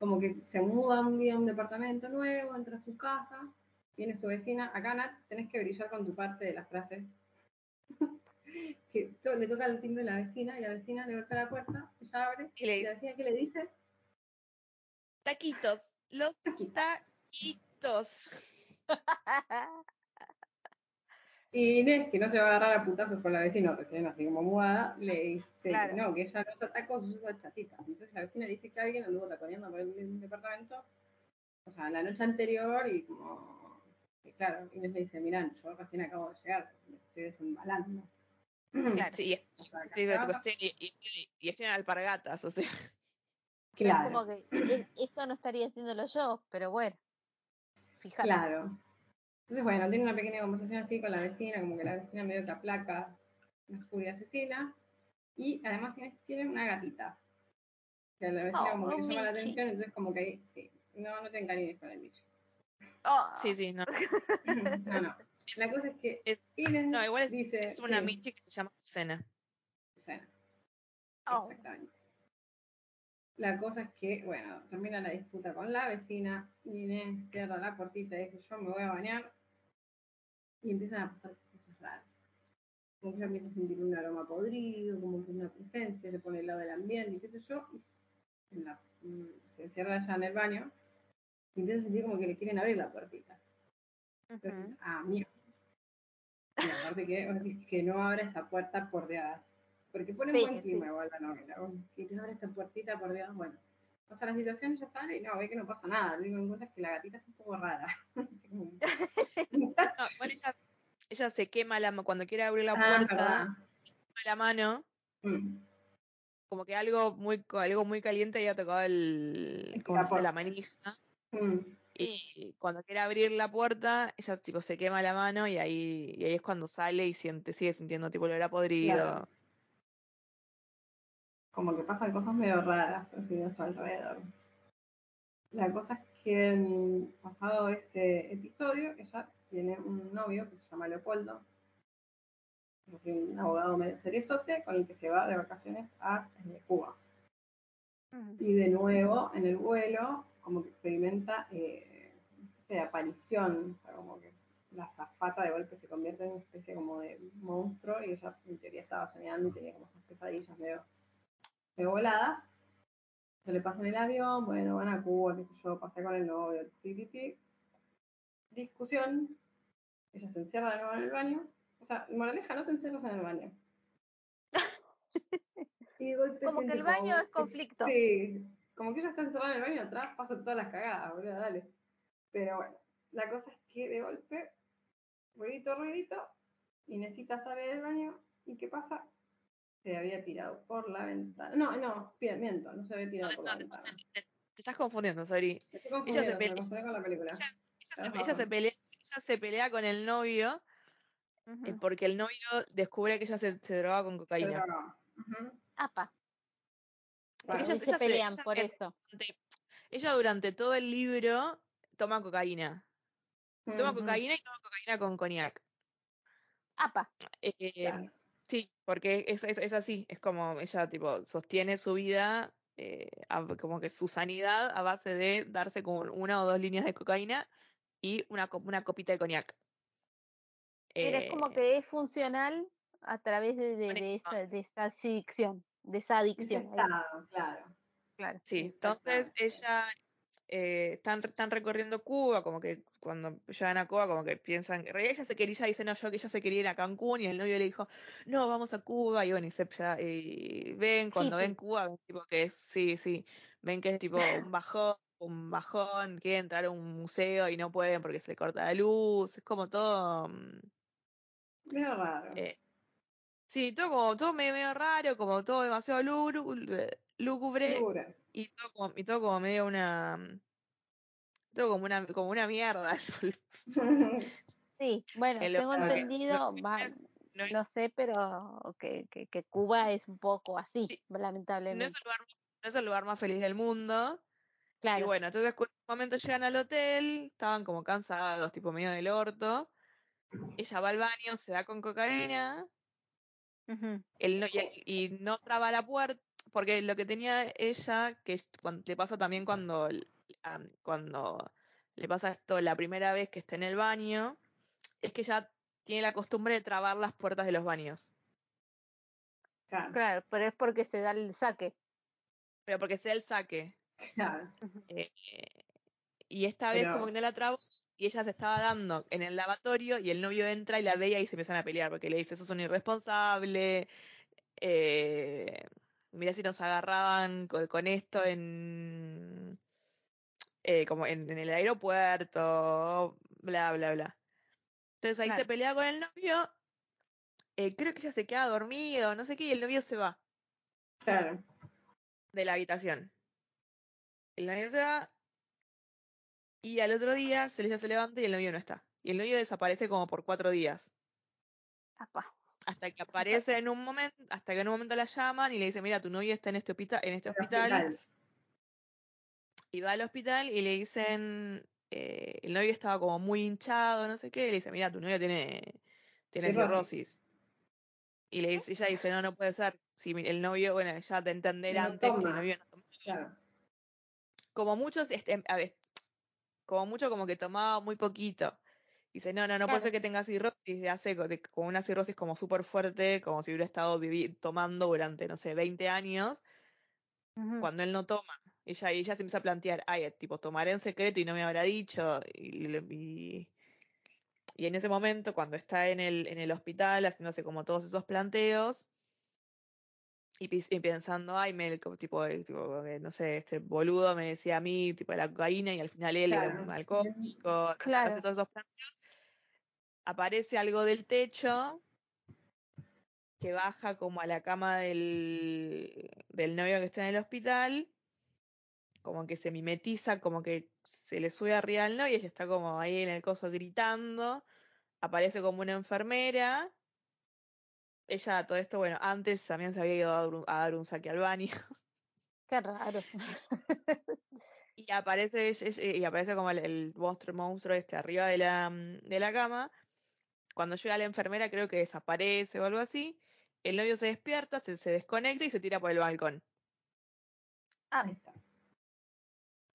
como que se muda un día a un departamento nuevo, entra a su casa, viene su vecina, acá Nat, tenés que brillar con tu parte de la frase. que to- le toca el timbre a la vecina y la vecina le golpea la puerta, ella abre, Y le y la dice, vecina que le dice, taquitos, los taquitos. Y Inés, que no se va a agarrar a putazos con la vecina recién así como mudada, le dice Claro. que no, que ella no se atacó, sus chatitas. Entonces la vecina le dice que alguien anduvo taconeando por el departamento, o sea, la noche anterior y como, y claro, Inés le dice, mirá, yo recién acabo de llegar, me estoy desembalando. Claro. Sí, y, O sea, sí, y, y, y alpargatas, o sea. Es claro, como que e- eso no estaría haciéndolo yo, pero bueno. Fíjate. claro. Entonces, bueno, tiene una pequeña conversación así con la vecina, como que la vecina medio que aplaca una furia asesina. Y además tiene una gatita. Que a la vecina Oh, como que un llama la Michi. atención, entonces como que ahí, sí, no, no te encariñes con el bicho. Oh, Sí, sí, no. No, no. La cosa es que Es- Inés no, igual es- dice... Es una sí, Michi que se llama Susana. Susana, oh. exactamente. La cosa es que, bueno, termina la disputa con la vecina, y Inés cierra la puertita y dice, yo me voy a bañar, y empiezan a pasar cosas raras. Como que ella empieza a sentir un aroma podrido, como que una presencia, se pone al lado del ambiente, y qué sé yo, y en la- mm, se encierra allá en el baño, y empieza a sentir como que le quieren abrir la puertita. Entonces, Ujú. ah, mierda. Y aparte que, decís que no abra esa puerta por Dios. Porque pone Sí, buen sí. clima igual la novela. Que no abra esta puertita por Dios. Bueno, pasa la situación, ella sale y no, ve que no pasa nada. Lo único que encuentra es que la gatita está un poco rara. Como- No, bueno, ella, ella se quema la cuando quiere abrir la Ah, puerta, verdad. quema la mano, Mm, como que algo muy algo muy caliente había tocado el, El ¿cómo se dice? capó. la manija. mm. Y cuando quiere abrir la puerta, ella tipo se quema la mano y ahí, y ahí es cuando sale y siente, sigue sintiendo tipo olor a podrido. Claro. Como que pasan cosas medio raras así a su alrededor. La cosa es que mm, pasado ese episodio, ella tiene un novio que se llama Leopoldo, es así, un abogado medio seriosote con el que se va de vacaciones a eh, Cuba. Ujú. Y de nuevo, en el vuelo, como que experimenta eh, una especie de aparición, o sea, como que la zafata de golpe se convierte en una especie como de monstruo y ella en teoría estaba soñando y tenía como esas pesadillas medio, medio voladas. Se le pasa en el avión, bueno, van a Cuba, qué sé yo, pasé con el novio, ti, ti, ti. Discusión, ella se encierra de nuevo en el baño. O sea, moraleja, no te encierras en el baño. Y de golpe Como que el baño como- es conflicto. Sí, como que ella está encerrada en el baño atrás, pasa todas las cagadas, boludo, dale. Pero bueno, la cosa es que de golpe, ruidito, ruidito, y necesita salir del baño, ¿y qué pasa? Se había tirado por la ventana. No, no, miento, no se había tirado por la ventana. Te, te estás confundiendo, Sabri. Me estoy confundiendo, pelea- me con la película. Ella, ella se, ella se pelea, ella se pelea con el novio eh, Ujú. porque el novio descubre que ella se, se droga con cocaína. Pero, ujú, Apa, ella- y se ella se- pelean ella por se- eso. Durante- ella durante todo el libro toma cocaína. Toma cocaína y toma cocaína con coñac. Apa, Eh, claro. Sí, porque es, es, es así, es como ella tipo sostiene su vida, eh, a- como que su sanidad a base de darse con una o dos líneas de cocaína y una, una copita de coñac. pero es como Eh, que es funcional a través de, de, de esa, de esa adicción, de esa adicción. estado, claro. claro. Sí, entonces ella eh, están, están recorriendo Cuba, como que cuando llegan a Cuba, como que piensan, ella se quería, ella dice, no, yo que ella se quería ir a Cancún y el novio le dijo, no, vamos a Cuba, y bueno, y, se, ya- y ven, cuando ven. Cuba, ven tipo que es, sí, sí, ven que es tipo un bajón, un bajón, quieren entrar a un museo y no pueden porque se le corta la luz, es como todo, mm, Medio raro. eh, sí, todo como, todo medio, medio raro, como todo demasiado lúgubre, lúgubre Segura. Y todo como, y todo como medio una. mm, Todo como una, como una mierda. Sí, bueno, Que tengo que- entendido, no es- no es, no sé, pero que, que, que Cuba es un poco así, Sí, no es lamentablemente. el lugar, más- no es el lugar más feliz del mundo. Y Claro, bueno, entonces en un momento llegan al hotel, estaban como cansados, tipo medio del orto. Ella va al baño, se da con cocaína, él no- y, él- y no traba la puerta, porque lo que tenía ella, que es cuan- le pasa también cuando, cuando le pasa esto la primera vez que está en el baño, es que ella tiene la costumbre de trabar las puertas de los baños. Claro, claro, pero es porque se da el saque. Pero porque sea el saque. claro. Eh, y esta vez Pero- como que no la trabó y ella se estaba dando en el lavatorio y el novio entra y la veía y se empiezan a pelear porque le dice, sos un irresponsable, eh, mira si nos agarraban con, con esto en, eh, como en, en el aeropuerto, bla, bla, bla. Entonces ahí se pelea con el novio, eh, creo que ella se queda dormido, no sé qué, y el novio se va Claro. de la habitación. El novio se va y al otro día se, ella se levanta y el novio no está. Y el novio desaparece como por cuatro días. Apa, Hasta que aparece en un momento, hasta que en un momento la llaman y le dicen, mira, tu novio está en este hospital, en este hospital. Hospital. Y va al hospital y le dicen, eh, el novio estaba como muy hinchado, no sé qué, y le dice, mira, tu novio tiene, tiene Cirrosis. Y le dice, ella dice, no, no puede ser. Si el novio, bueno, ya de entender No antes que el novio no toma. Claro. como muchos, este, a ver, como mucho como que tomaba muy poquito. Dice, no, no, no puede ser que tenga cirrosis, de hace co- de- como una cirrosis como súper fuerte, como si hubiera estado vivi- tomando durante, no sé, 20 años, cuando él no toma. Ella, y ella se empieza a plantear, ay, eh, tipo, tomaré en secreto y no me habrá dicho. Y, y, y en ese momento, cuando está en el, en el hospital haciéndose como todos esos planteos, y, pensando, ay, me, tipo, eh, tipo, eh, no sé, este boludo me decía a mí, tipo, de la cocaína, y al final él era Claro. un alcohólico, Claro. hace todos esos planteos, aparece algo del techo que baja como a la cama del, del novio que está en el hospital, como que se mimetiza, como que se le sube arriba al novio y ella está como ahí en el coso gritando, aparece como una enfermera. Ella, todo esto, bueno, antes también se había ido a dar un, a dar un saque al baño. Qué raro. Y aparece, y aparece como el, el monstruo, monstruo este arriba de la, de la cama. Cuando llega la enfermera creo que desaparece o algo así. El novio se despierta, se, se desconecta y se tira por el balcón. Ah, Ahí está.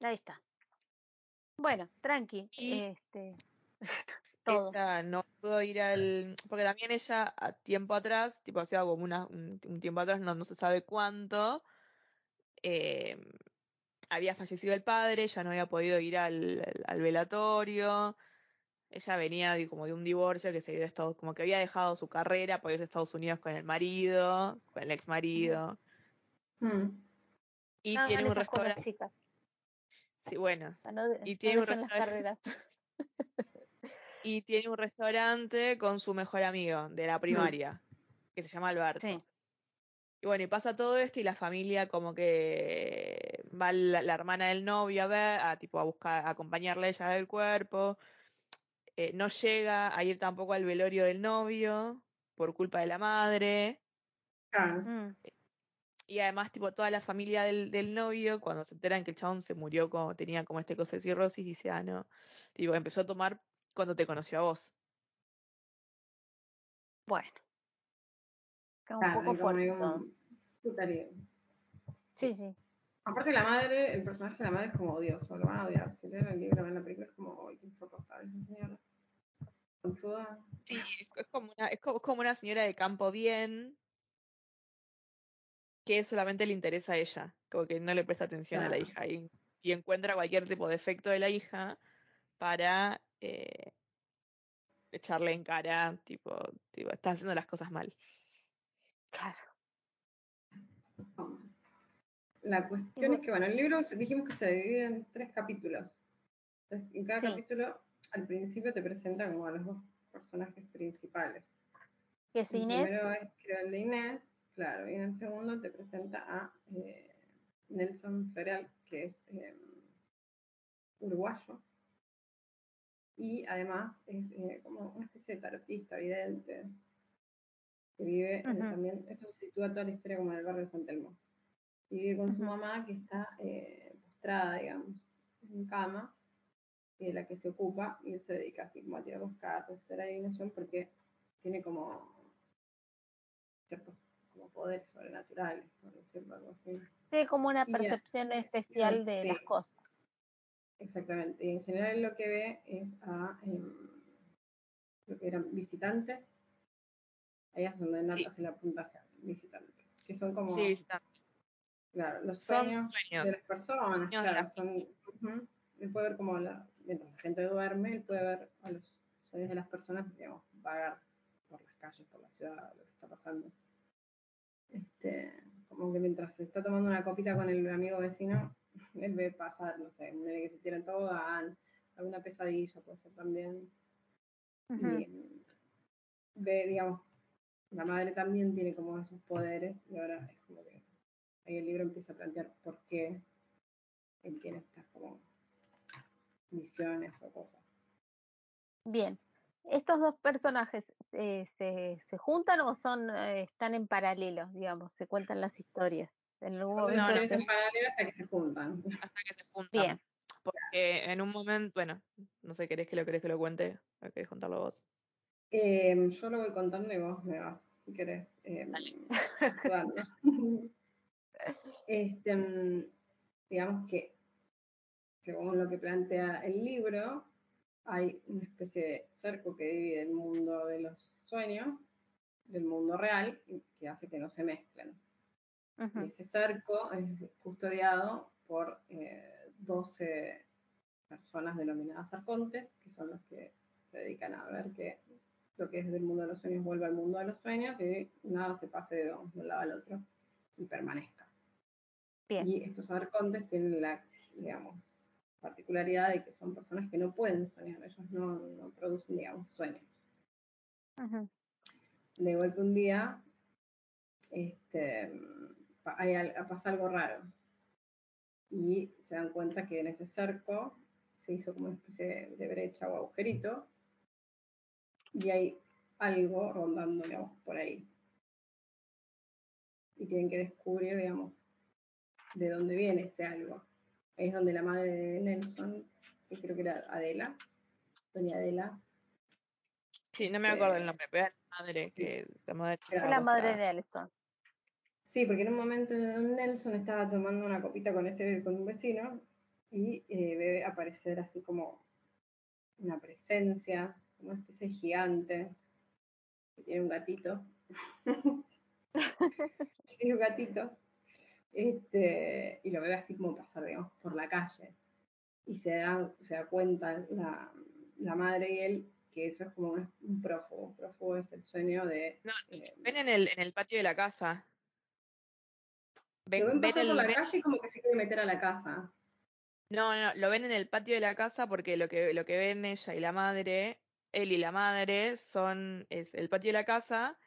ahí está. Bueno, tranqui. Y- Este, todo. Ella no pudo ir al... Porque también ella a tiempo atrás, tipo hacía como una, un, un tiempo atrás, no, no se sabe cuánto, eh, había fallecido el padre, ya no había podido ir al velatorio. Ella venía de, como de un divorcio que se había estado, como que había dejado su carrera para irse a Estados Unidos con el marido, con el ex marido. Mm. Y tiene un restaurante. Sí, bueno. no, de- Y no tiene un restaurante-. Y tiene un restaurante con su mejor amigo de la primaria, que se llama Alberto. Sí. Y bueno, y pasa todo esto y la familia como que va la, la hermana del novio a ver, a tipo a buscar, a acompañarle a ella del cuerpo. Eh, no llega a ir tampoco al velorio del novio por culpa de la madre. Claro. Mm, Y además, tipo, toda la familia del, del novio, cuando se enteran que el chabón se murió, como tenía como este cosa de cirrosis, dice, ah, no. Tipo, empezó a tomar cuando te conoció a vos. Bueno. Está un Claro, poco fuerte. Sí, sí. Aparte la madre, el personaje de la madre es como odioso, lo van a odiar. Si leen el libro, ven la película, es como, ay, qué insoportable esa señora. Conchuda. Sí, es, es como una, es como, es como una señora de campo bien que solamente le interesa a ella, como que no le presta atención a la hija y, y encuentra cualquier tipo de defecto de la hija para eh, echarle en cara, tipo, tipo, está haciendo las cosas mal. Claro. La cuestión es que, bueno, el libro dijimos que se divide en tres capítulos. Entonces, en cada Sí. capítulo, al principio te presentan como a los dos personajes principales. Que es El Inés. primero es, creo, el de Inés, claro, y en el segundo te presenta a eh, Nelson Floreal, que es eh, uruguayo. Y además es eh, como una especie de tarotista, vidente, que vive eh, también, esto se sitúa toda la historia como en el barrio de San Telmo. Y vive con su mamá que está eh, postrada, digamos, en cama, de la que se ocupa, y él se dedica así como a tirar los cartas, hacer adivinación, porque tiene como ciertos como poderes sobrenaturales, por decirlo algo así. Tiene como una Y percepción especial de Sí. las cosas. Exactamente. Y en general lo que ve es a em, lo que eran visitantes. Ahí es donde Nat Sí. hace la puntuación, visitantes. Que son como, Sí, está. Claro, los sueños, sueños. de las personas. Sueños claro, la son. Él puede ver como la, mientras la gente duerme, él puede ver a los sueños de las personas, digamos, vagar por las calles, por la ciudad, lo que está pasando. Este, como que mientras se está tomando una copita con el amigo vecino, él ve pasar, no sé, un que se tira en tobogán, alguna pesadilla puede ser también. Y mm, ve, digamos, la madre también tiene como esos poderes, y ahora es como que ahí el libro empieza a plantear por qué él tiene estas como visiones o cosas. Bien. ¿Estos dos personajes eh, se, se juntan o son eh, están en paralelo, digamos? Se cuentan las historias. En algún Son momento no, historias se- en paralelo hasta que se juntan. Hasta que se juntan. Bien. Porque en un momento, bueno, no sé, ¿querés que lo querés que lo cuente? ¿O querés contarlo vos? Eh, yo lo voy contando y vos me vas, si querés, eh. este, mm, digamos que, según lo que plantea el libro, hay una especie de cerco que divide el mundo de los sueños del mundo real y que hace que no se mezclen. Ese cerco es custodiado por eh, 12 personas denominadas arcontes, que son los que se dedican a ver que lo que es del mundo de los sueños vuelva al mundo de los sueños y nada se pase de un lado al otro y permanezca. Bien. Y estos arcontes tienen la, digamos, particularidad de que son personas que no pueden soñar, ellos no, no producen, digamos, sueños. Ujú. de golpe un día este, hay pasa algo raro. Y se dan cuenta que en ese cerco se hizo como una especie de, de brecha o agujerito. Y hay algo rondando, digamos, por ahí. Y tienen que descubrir, digamos, de dónde viene ese algo. Ahí es donde la madre de Nelson, que creo que era Adela, doña Adela, Sí, no me Este, acuerdo el nombre, pero era la madre sí. que la madre Es la madre de Nelson. Sí, porque en un momento Nelson estaba tomando una copita con este con un vecino y eh, ve aparecer así como una presencia, como una especie de gigante que tiene un gatito. tiene un gatito. Este, y lo ve así como pasar, digamos, por la calle. Y se da, se da cuenta la, la madre y él que eso es como un, un prófugo. Un prófugo es el sueño de. No, eh, Ven en el, en el patio de la casa. Ven, lo ven ven pasar el- por la calle y como que se quiere meter a la casa. no, no, lo ven en el patio de la casa porque lo que, lo que ven ella y la madre, él y la madre, son, es el patio de la casa,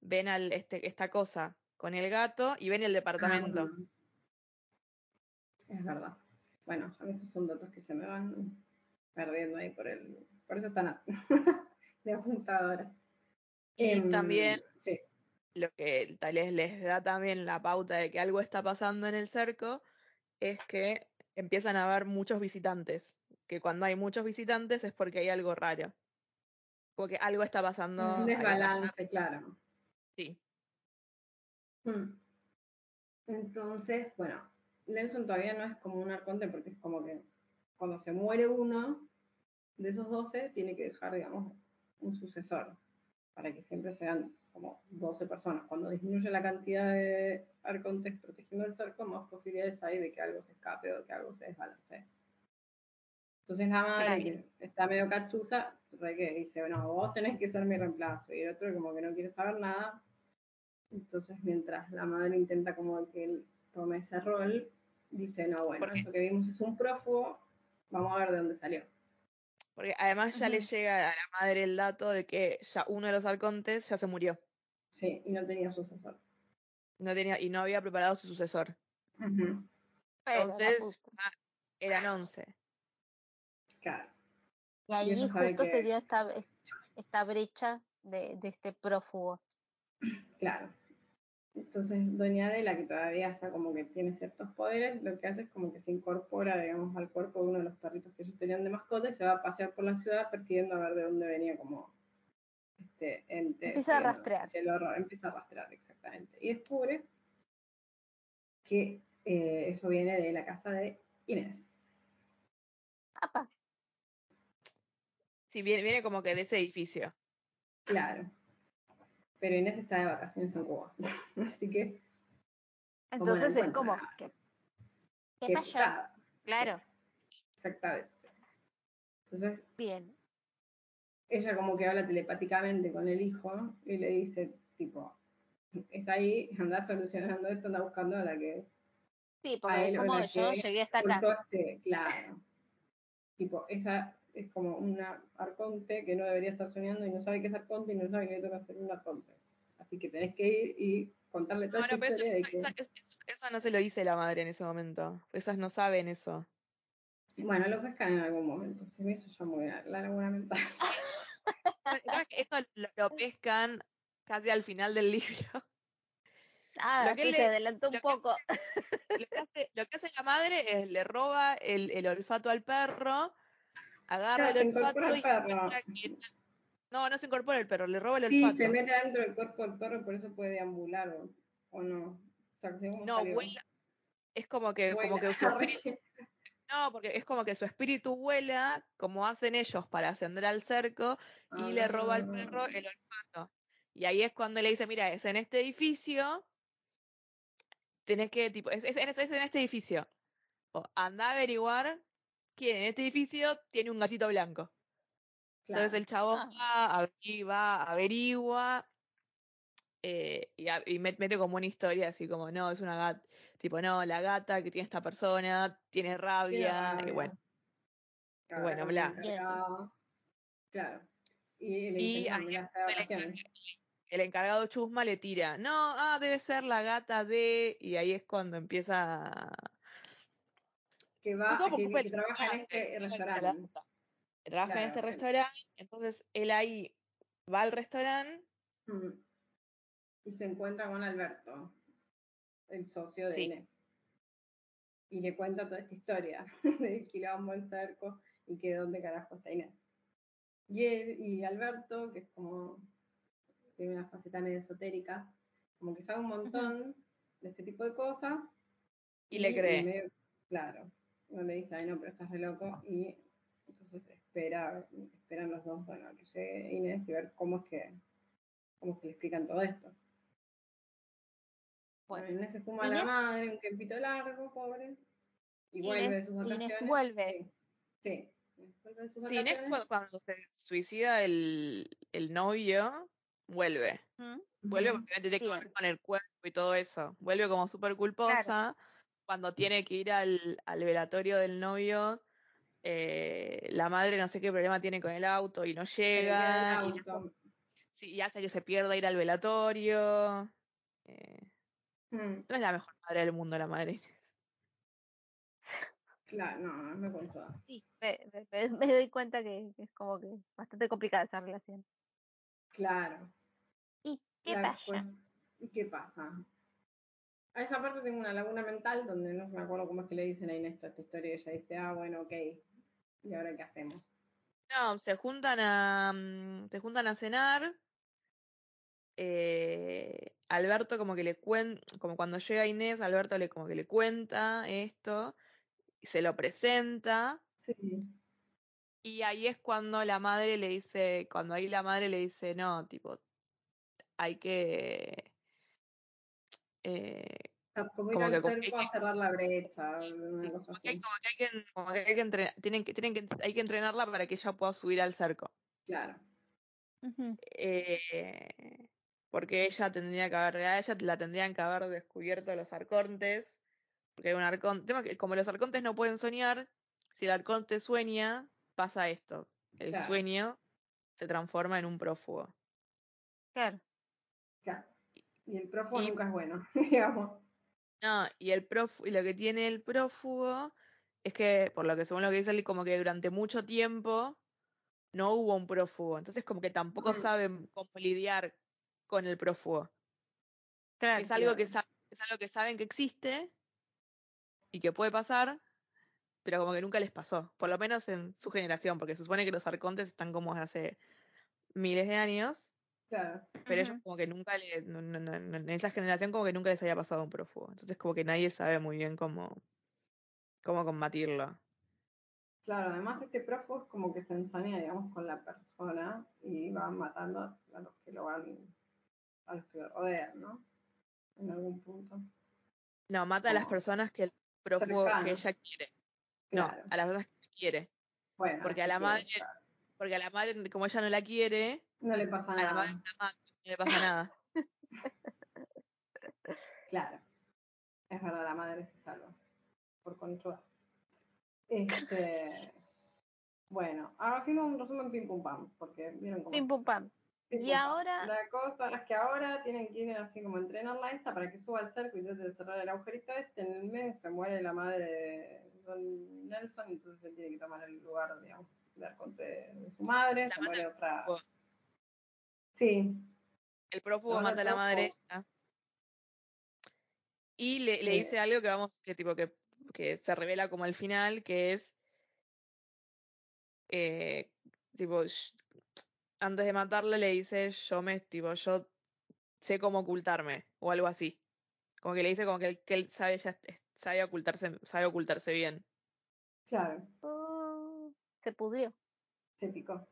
ven al, este, esta cosa con el gato y ven el departamento. Ah, Es verdad. Bueno, a veces son datos que se me van perdiendo ahí por el. Por eso están de apuntadora. Y Em, también Sí, lo que tal vez les da también la pauta de que algo está pasando en el cerco es que empiezan a haber muchos visitantes. Que cuando hay muchos visitantes es porque hay algo raro. Porque algo está pasando. un desbalance, claro. Sí. Entonces, bueno, Nelson todavía no es como un arconte porque es como que cuando se muere uno de esos 12, tiene que dejar, digamos, un sucesor para que siempre sean como 12 personas. Cuando disminuye la cantidad de arcontes protegiendo el cerco, más posibilidades hay de que algo se escape o que algo se desbalance. Entonces la madre, que está medio cachuza, que dice, bueno, vos tenés que ser mi reemplazo. Y el otro como que no quiere saber nada, entonces, mientras la madre intenta como que él tome ese rol, dice, no, bueno, eso que vimos es un prófugo, vamos a ver de dónde salió. Porque además ya le llega a la madre el dato de que ya uno de los arcontes ya se murió. Sí, y no tenía sucesor. No tenía, y no había preparado su sucesor. Entonces, ah, eran 11. Claro, Y ahí justo que- se dio esta, esta brecha de, de este prófugo. claro. Entonces, Doña Adela, que todavía está como que tiene ciertos poderes, lo que hace es como que se incorpora, digamos, al cuerpo de uno de los perritos que ellos tenían de mascota y se va a pasear por la ciudad persiguiendo a ver de dónde venía como este ente. Empieza a rastrear. hacia el horror, empieza a rastrear, exactamente. Y descubre que eh, eso viene de la casa de Inés. Apa, Sí, viene, viene como que de ese edificio. Claro. Pero Inés está de vacaciones en Cuba. Así que. ¿cómo la entonces es como, ¿qué, qué pasó? Claro, Exactamente. Entonces, bien. ella como que habla telepáticamente con el hijo y le dice, tipo, es ahí, anda solucionando esto, anda buscando a la que Sí, a porque él como yo llegué hasta acá. este, claro. Tipo, esa es como una arconte que no debería estar soñando y no sabe qué es arconte y no sabe que le toca hacer un arconte. Así que tenés que ir y contarle toda No, no, pero eso, de eso- que... esa- es- eso no se lo dice la madre en ese momento. Esas no saben eso. Bueno, lo pescan en algún momento. Se me hizo ya muy la laguna mental. Bueno, creo que Eso lo, lo pescan casi al final del libro. Ah, Lo que sí, le- se adelantó un lo que poco. Lo que hace, lo que hace la madre es le roba el, el olfato al perro, agarra Claro, el olfato y perro. que- No, no se incorpora el perro, le roba el Sí, olfato. se mete dentro del cuerpo del perro, por eso puede deambular o, o no. O sea, ¿cómo No, vuela. Es como que, como que su espíritu, no, porque es como que su espíritu vuela, como hacen ellos para ascender al cerco, y le roba al perro Ah. el olfato. Y ahí es cuando le dice, mira, es en este edificio, tenés que, tipo, es, es, en- es en este edificio. O anda a averiguar quién en este edificio tiene un gatito blanco. Entonces el chabón Ah. va, averigua, averigua eh, y, a- y met- mete como una historia así como, no, es una gata, tipo, no, la gata que tiene esta persona tiene rabia, y bueno. Claro, bueno, bla. Claro. Y le ahí el el encargado chusma le tira, no, ah, debe ser la gata de, y ahí es cuando empieza. Que va, por que, que del trabaja en este restaurante. Trabaja en este restaurante, entonces él ahí va al restaurante. Y se encuentra con Alberto, el socio de Sí. Inés. Y le cuenta toda esta historia del quilombo, el cerco y que dónde carajo está Inés. Y, él- y Alberto, que es como, tiene una faceta medio esotérica, como que sabe un montón de este tipo de cosas. Y le cree. medio- claro, no le dice, ay no, pero estás re loco. Y entonces espera, esperan los dos, bueno, que llegue Inés y ver cómo es que, cómo es que le explican todo esto. Bueno, Bueno, Inés se fuma a la madre, un tiempito largo, pobre. Y Inés- vuelve de sus Inés vacaciones. vuelve. Sí. sí. Inés vuelve de sus Sí, Inés cuando se suicida el, el novio, vuelve. ¿Mm? Vuelve porque tiene que ver con el cuerpo y todo eso. Vuelve como súper culposa. Cuando tiene que ir al, al velatorio del novio, eh, la madre no sé qué problema tiene con el auto y no llega. Y, hace- sí, y hace que se pierda ir al velatorio. Eh, Mm, no es la mejor madre del mundo, la madre Inés. Claro, no, no me contó. Sí, me, me- me- me doy cuenta que, que es como que bastante complicada esa relación. Claro. ¿Y qué pasa? ¿Y qué pasa? A esa parte tengo una laguna mental donde no me acuerdo cómo es que le dicen a Inés toda esta historia y ella dice, ah, bueno, ok. ¿Y ahora qué hacemos? No, se juntan a, mm, se juntan a cenar. eh, Alberto como que le cuenta, como cuando llega Inés, Alberto le como que le cuenta esto, y se lo presenta, Sí. y ahí es cuando la madre le dice, cuando ahí la madre le dice, no, tipo, hay que eh, Como, Como ir que al cerco a cerrar la brecha, como que hay, como que hay que, como que hay que entrenar, tienen que, tienen que, hay que entrenarla para que ella pueda subir al cerco. Claro. Eh, porque ella tendría que haber, a ella la tendrían que haber descubierto los arcontes, porque hay un arconte, tema que como los arcontes no pueden soñar, si el arconte sueña, pasa esto, el Claro. sueño se transforma en un prófugo. Claro. Claro. Y el prófugo Y- nunca es bueno, digamos. No, y el prófugo, y lo que tiene el prófugo es que, por lo que según lo que dice él, como que durante mucho tiempo no hubo un prófugo, entonces como que tampoco Mm. saben cómo lidiar con el prófugo. Claro. es algo que es algo que saben que existe y que puede pasar, pero como que nunca les pasó, por lo menos en su generación, porque se supone que los arcontes están como hace miles de años, Claro. pero ellos como que nunca le, no- no- no- en esa generación como que nunca les había pasado un prófugo, entonces como que nadie sabe muy bien cómo, cómo combatirlo. Claro, además este prófugo es como que se ensaña, digamos, con la persona y va matando a los que lo van, a los que lo rodean, ¿no? En algún punto. No, mata a las personas que el prófugo que ella quiere. No, a las personas que ella quiere. Bueno, porque a la madre- claro, Porque a la madre, como ella no la quiere, no le pasa a la madre nada. la mata, no le pasa nada. Claro. Es verdad, la madre se salva. Por control. Este. Bueno, haciendo un resumen pim pum pam, porque vieron cómo Pim pum pam. Pim, Y pum, ahora- La cosa es que ahora tienen que ir así como a entrenarla esta para que suba al cerco y trate de cerrar el agujerito este. En el mes se muere la madre de Don Nelson, entonces él tiene que tomar el lugar, digamos, de su madre. La se muere el otra. prófugo. Sí, El prófugo mata a el la madre esta. Y le, le Sí. dice algo que vamos, que tipo que, que se revela como al final, que es eh, tipo antes de matarle le dice yo me tipo yo sé cómo ocultarme o algo así. Como que le dice como que, él- que él sabe ya sabe ocultarse, sabe ocultarse bien. claro, se pudrió. se picó.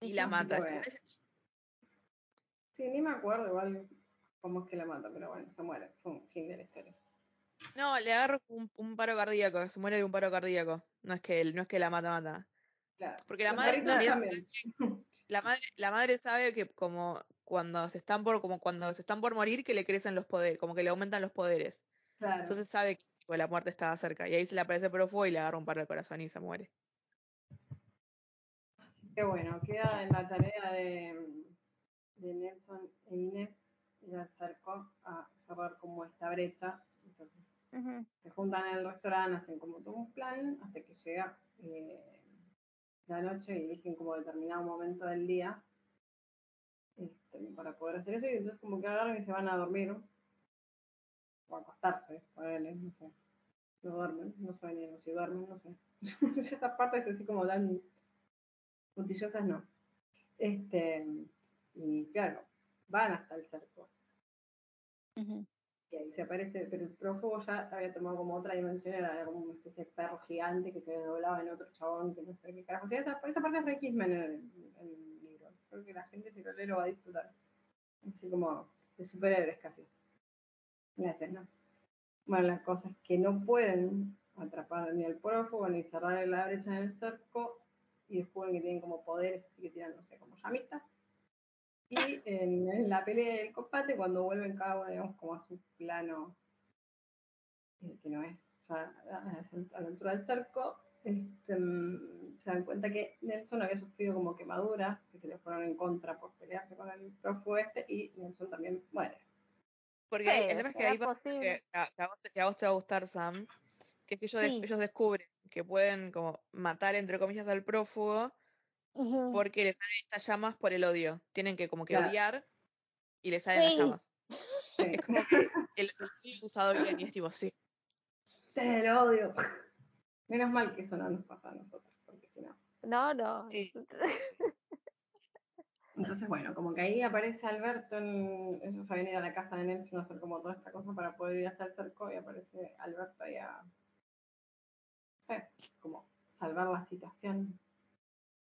Y la mata. Bueno. Sí, ni me acuerdo igual cómo es que la mata, pero bueno, se muere. Fin de la historia. No, le agarra un, un paro cardíaco, se muere de un paro cardíaco. No es que él, no es que la mata mata. Claro. Porque la Los madre también La madre, la madre sabe que como cuando se están por, como cuando se están por morir, que le crecen los poderes, como que le aumentan los poderes. Claro. Entonces sabe que tipo, la muerte estaba cerca. Y ahí se le aparece prófugo y le agarra un paro al corazón y se muere. Qué bueno, queda en la tarea de, de Nelson e Inés ir al cerco a cerrar como esta brecha. Entonces se juntan en el restaurante, hacen como todo un plan hasta que llega eh, la noche y eligen como determinado momento del día este, para poder hacer eso. Y entonces como que agarran y se van a dormir o a acostarse, ponele, no sé. No duermen, no sueñan, o si duermen, no sé. Esas partes así como dan Puntillosas no. Este, y claro, van hasta el cerco. Y ahí se aparece, pero el prófugo ya había tomado como otra dimensión, era como una especie de perro gigante que se doblaba en otro chabón, que no sé qué carajo. Esa, esa parte es re en, el- en el libro. Creo que la gente si lo lee lo va a disfrutar. Así como de superhéroes casi. La escena. Bueno, la cosa es que no pueden atrapar ni al prófugo ni cerrar la brecha en el cerco y descubren que tienen como poderes, así que tiran, no sé, como llamitas. Y en, en la pelea del combate, cuando vuelven cada uno, digamos, como a su plano, eh, que no es ya a, la altura del cerco, este, mm, se dan cuenta que Nelson había sufrido como quemaduras que se le fueron en contra por pelearse con el prófugo este y Nelson también muere. Porque Sí, el tema es que ¿será ahí que a, que a vos, te- que a vos te va a gustar, Sam, que es que ellos, de- Sí. ellos descubren que pueden como matar, entre comillas, al prófugo porque le salen estas llamas por el odio. Tienen que como que Claro. odiar y le salen las llamas. Sí. Es como que el, el usado bien y es tipo, sí. Te lo odio. Menos mal que eso no nos pasa a nosotros, porque si no. No, no. Sí. Entonces, bueno, como que ahí aparece Alberto, en, ellos habían ido a la casa de Nelson a hacer como toda esta cosa para poder ir hasta el cerco y aparece Alberto ahí a, no sé, como salvar la situación.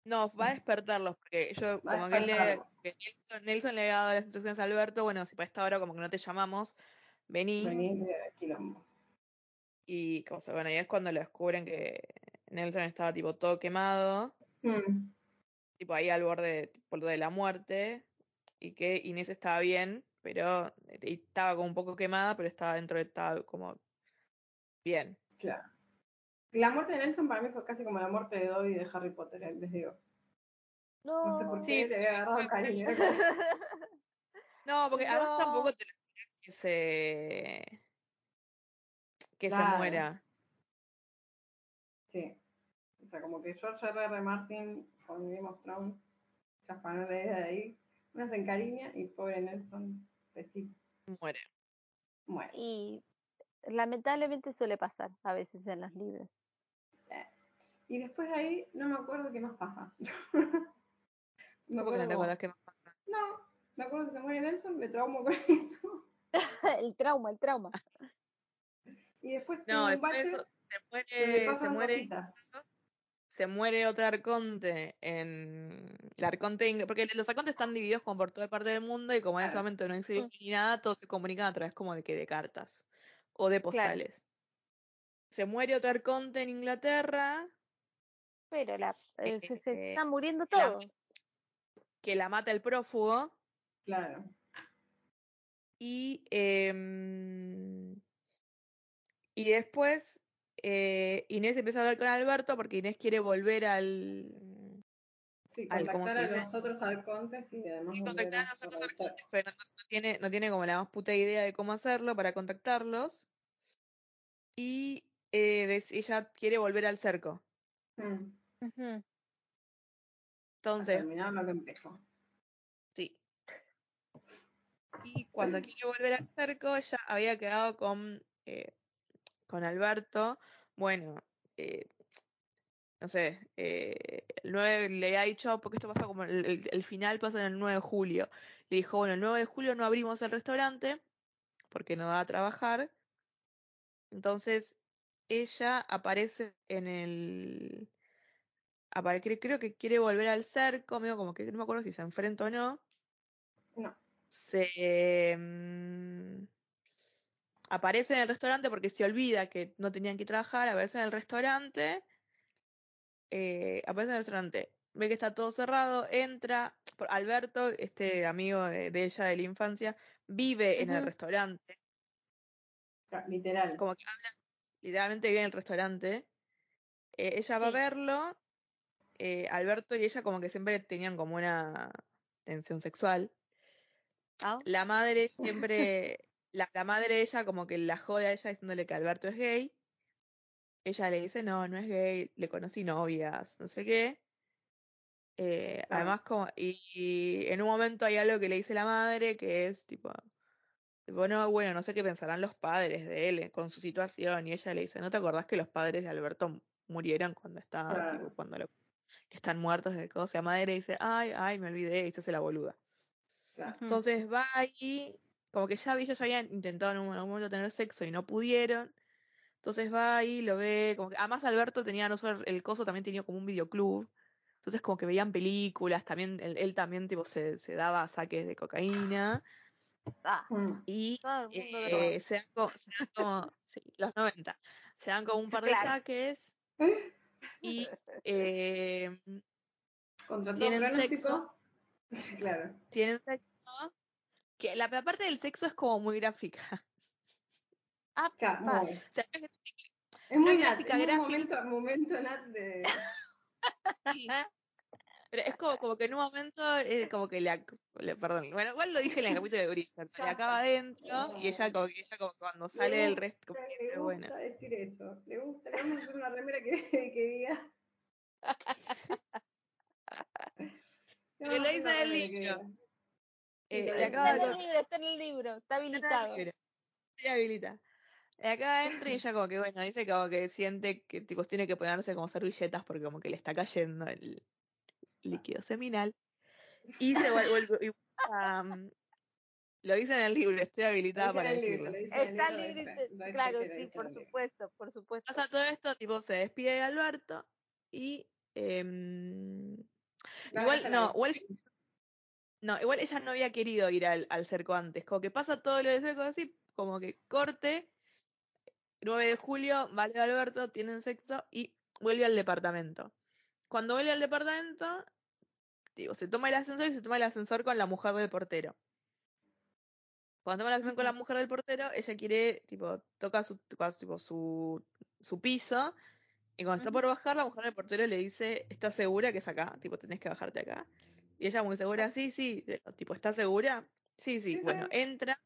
No, va a despertarlos porque yo, Va como que, él le, que Nelson, Nelson le había dado las instrucciones a Alberto, bueno, si para esta hora como que no te llamamos, vení. Quilombo. Y como se, bueno, y es cuando lo descubren que Nelson estaba tipo todo quemado, Mm, tipo ahí al borde, por de la muerte, y que Inés estaba bien, pero y estaba como un poco quemada, pero estaba dentro de, estaba como bien. claro. La muerte de Nelson para mí fue casi como la muerte de Dobby de Harry Potter, eh, les digo. No. No sé por Sí, qué le había agarrado cariño. No, porque además No. tampoco te lo esperas que se que se muera. Sí. O sea, como que George R. R. Martin con Game of Thrones se afanó la idea de ahí. Una se encariña y pobre Nelson, pues sí, Muere. muere. Y lamentablemente suele pasar a veces en los libros. Y después de ahí no me acuerdo qué más pasa. me ¿Cómo que no te acuerdo- acuerdas qué más pasa? No, me acuerdo que se muere Nelson, me traumo con eso. el trauma, el trauma. Y después No, tengo un después de bache eso se muere, se muere, cositas. se muere otro arconte en el arconte porque los arcontes están divididos como por toda parte del mundo y como en ese momento no existe ni nada, todos se comunican a través como de que de cartas o de postales. Se muere otro arconte en Inglaterra Pero la, eh, se, se Eh, están muriendo la- todos. que la mata el prófugo Claro. y em, y después eh, Inés empieza a hablar con Alberto porque Inés quiere volver al Sí, Al- ¿cómo contactar a dice? los otros arcontes y además y volver contactar a a los otros realizar. arcontes, pero no, no tiene, no tiene como la más puta idea de cómo hacerlo para contactarlos. Y eh, des- ella quiere volver al cerco. Mm, Entonces, terminar lo que empezó. sí. Y cuando quiere volver al cerco, ella había quedado con, eh, con Alberto. Bueno, eh, no sé, eh, el 9 le había dicho, porque esto pasa como el, el- el final pasa en el 9 de julio. Le dijo, bueno, el 9 de julio no abrimos el restaurante porque no va a trabajar. Entonces, ella aparece en el... apare- cre- creo que quiere volver al cerco, medio como que no me acuerdo si se enfrenta o no. No. Se mm, aparece en el restaurante porque se olvida que no tenían que trabajar, aparece en el restaurante, eh, aparece en el restaurante, ve que está todo cerrado, entra, Alberto, este amigo de, de ella de la infancia, vive en el restaurante, Literal. como que habla, literalmente vive en el restaurante, Eh, ella va a verlo, eh, Alberto y ella como que siempre tenían como una tensión sexual. Ah, La madre siempre, la, la madre ella como que la jode a ella diciéndole que Alberto es gay. Ella le dice, no, no es gay, le conocí novias, no sé qué. Eh, Claro. Además, como, y, y en un momento hay algo que le dice la madre que es tipo, tipo, no, bueno, no sé qué pensarán los padres de él eh, con su situación. Y ella le dice, ¿no te acordás que los padres de Alberto murieron cuando estaba, Claro. tipo, cuando lo... que están muertos de cosa madera y dice, ay, ay, me olvidé, y se hace la boluda. Claro. Entonces va ahí, como que ya ellos ya habían intentado en un- algún momento tener sexo y no pudieron. Entonces va ahí, lo ve, como que, además Alberto tenía, no solo el coso, también tenía como un videoclub. Entonces como que veían películas, también, él, él también tipo se, se daba saques de cocaína. Ah, Mm. Y eh, se dan como, se dan como- sí, los 90, se dan como un par de Claro. saques y eh, Contra todo Tienen pronóstico. claro. tienen sexo. Que la, la parte del sexo es como muy gráfica. Ah, muy. O sea, es Es muy gráfica es un gráfica. momento, momento nat de... sí, pero es como, como que en un momento, eh, como que le, le- perdón, bueno, igual lo dije en el capítulo de Bridgerton, le acaba adentro y ella como que ella como cuando sale del gusta, resto, como que le dice, gusta bueno, decir eso. Le gusta, le vamos a hacer una remera que, que diga. Le lo el que libro. eh, le acaba Está en el libro, está en el libro, está habilitado. Se habilita. Acá adentro y ella como que, bueno, dice como que siente que tipo tiene que ponerse como servilletas porque como que le está cayendo el líquido seminal. Y se vuelve, um, lo dice en el libro, estoy habilitada para el libro, decirlo. el Está libro, libre, fe claro, sí, por libro. supuesto, por supuesto. Pasa todo esto, tipo se despide de Alberto y em, igual abraza no, igual no, igual ella no había querido ir al, al cerco antes, como que pasa todo lo del cerco así, como que corte, 9 de julio, vale Alberto, tienen sexo y vuelve al departamento. Cuando vuelve al departamento, digo, se toma el ascensor y se toma el ascensor con la mujer del portero. Cuando toma el ascensor con la mujer del portero, ella quiere, tipo, toca su, tipo, su, su piso y cuando está por bajar, la mujer del portero le dice, ¿estás segura que es acá? Tipo, tenés que bajarte acá. Y ella muy segura, sí, sí. Tipo, ¿estás segura? Sí, sí. Bueno, entra,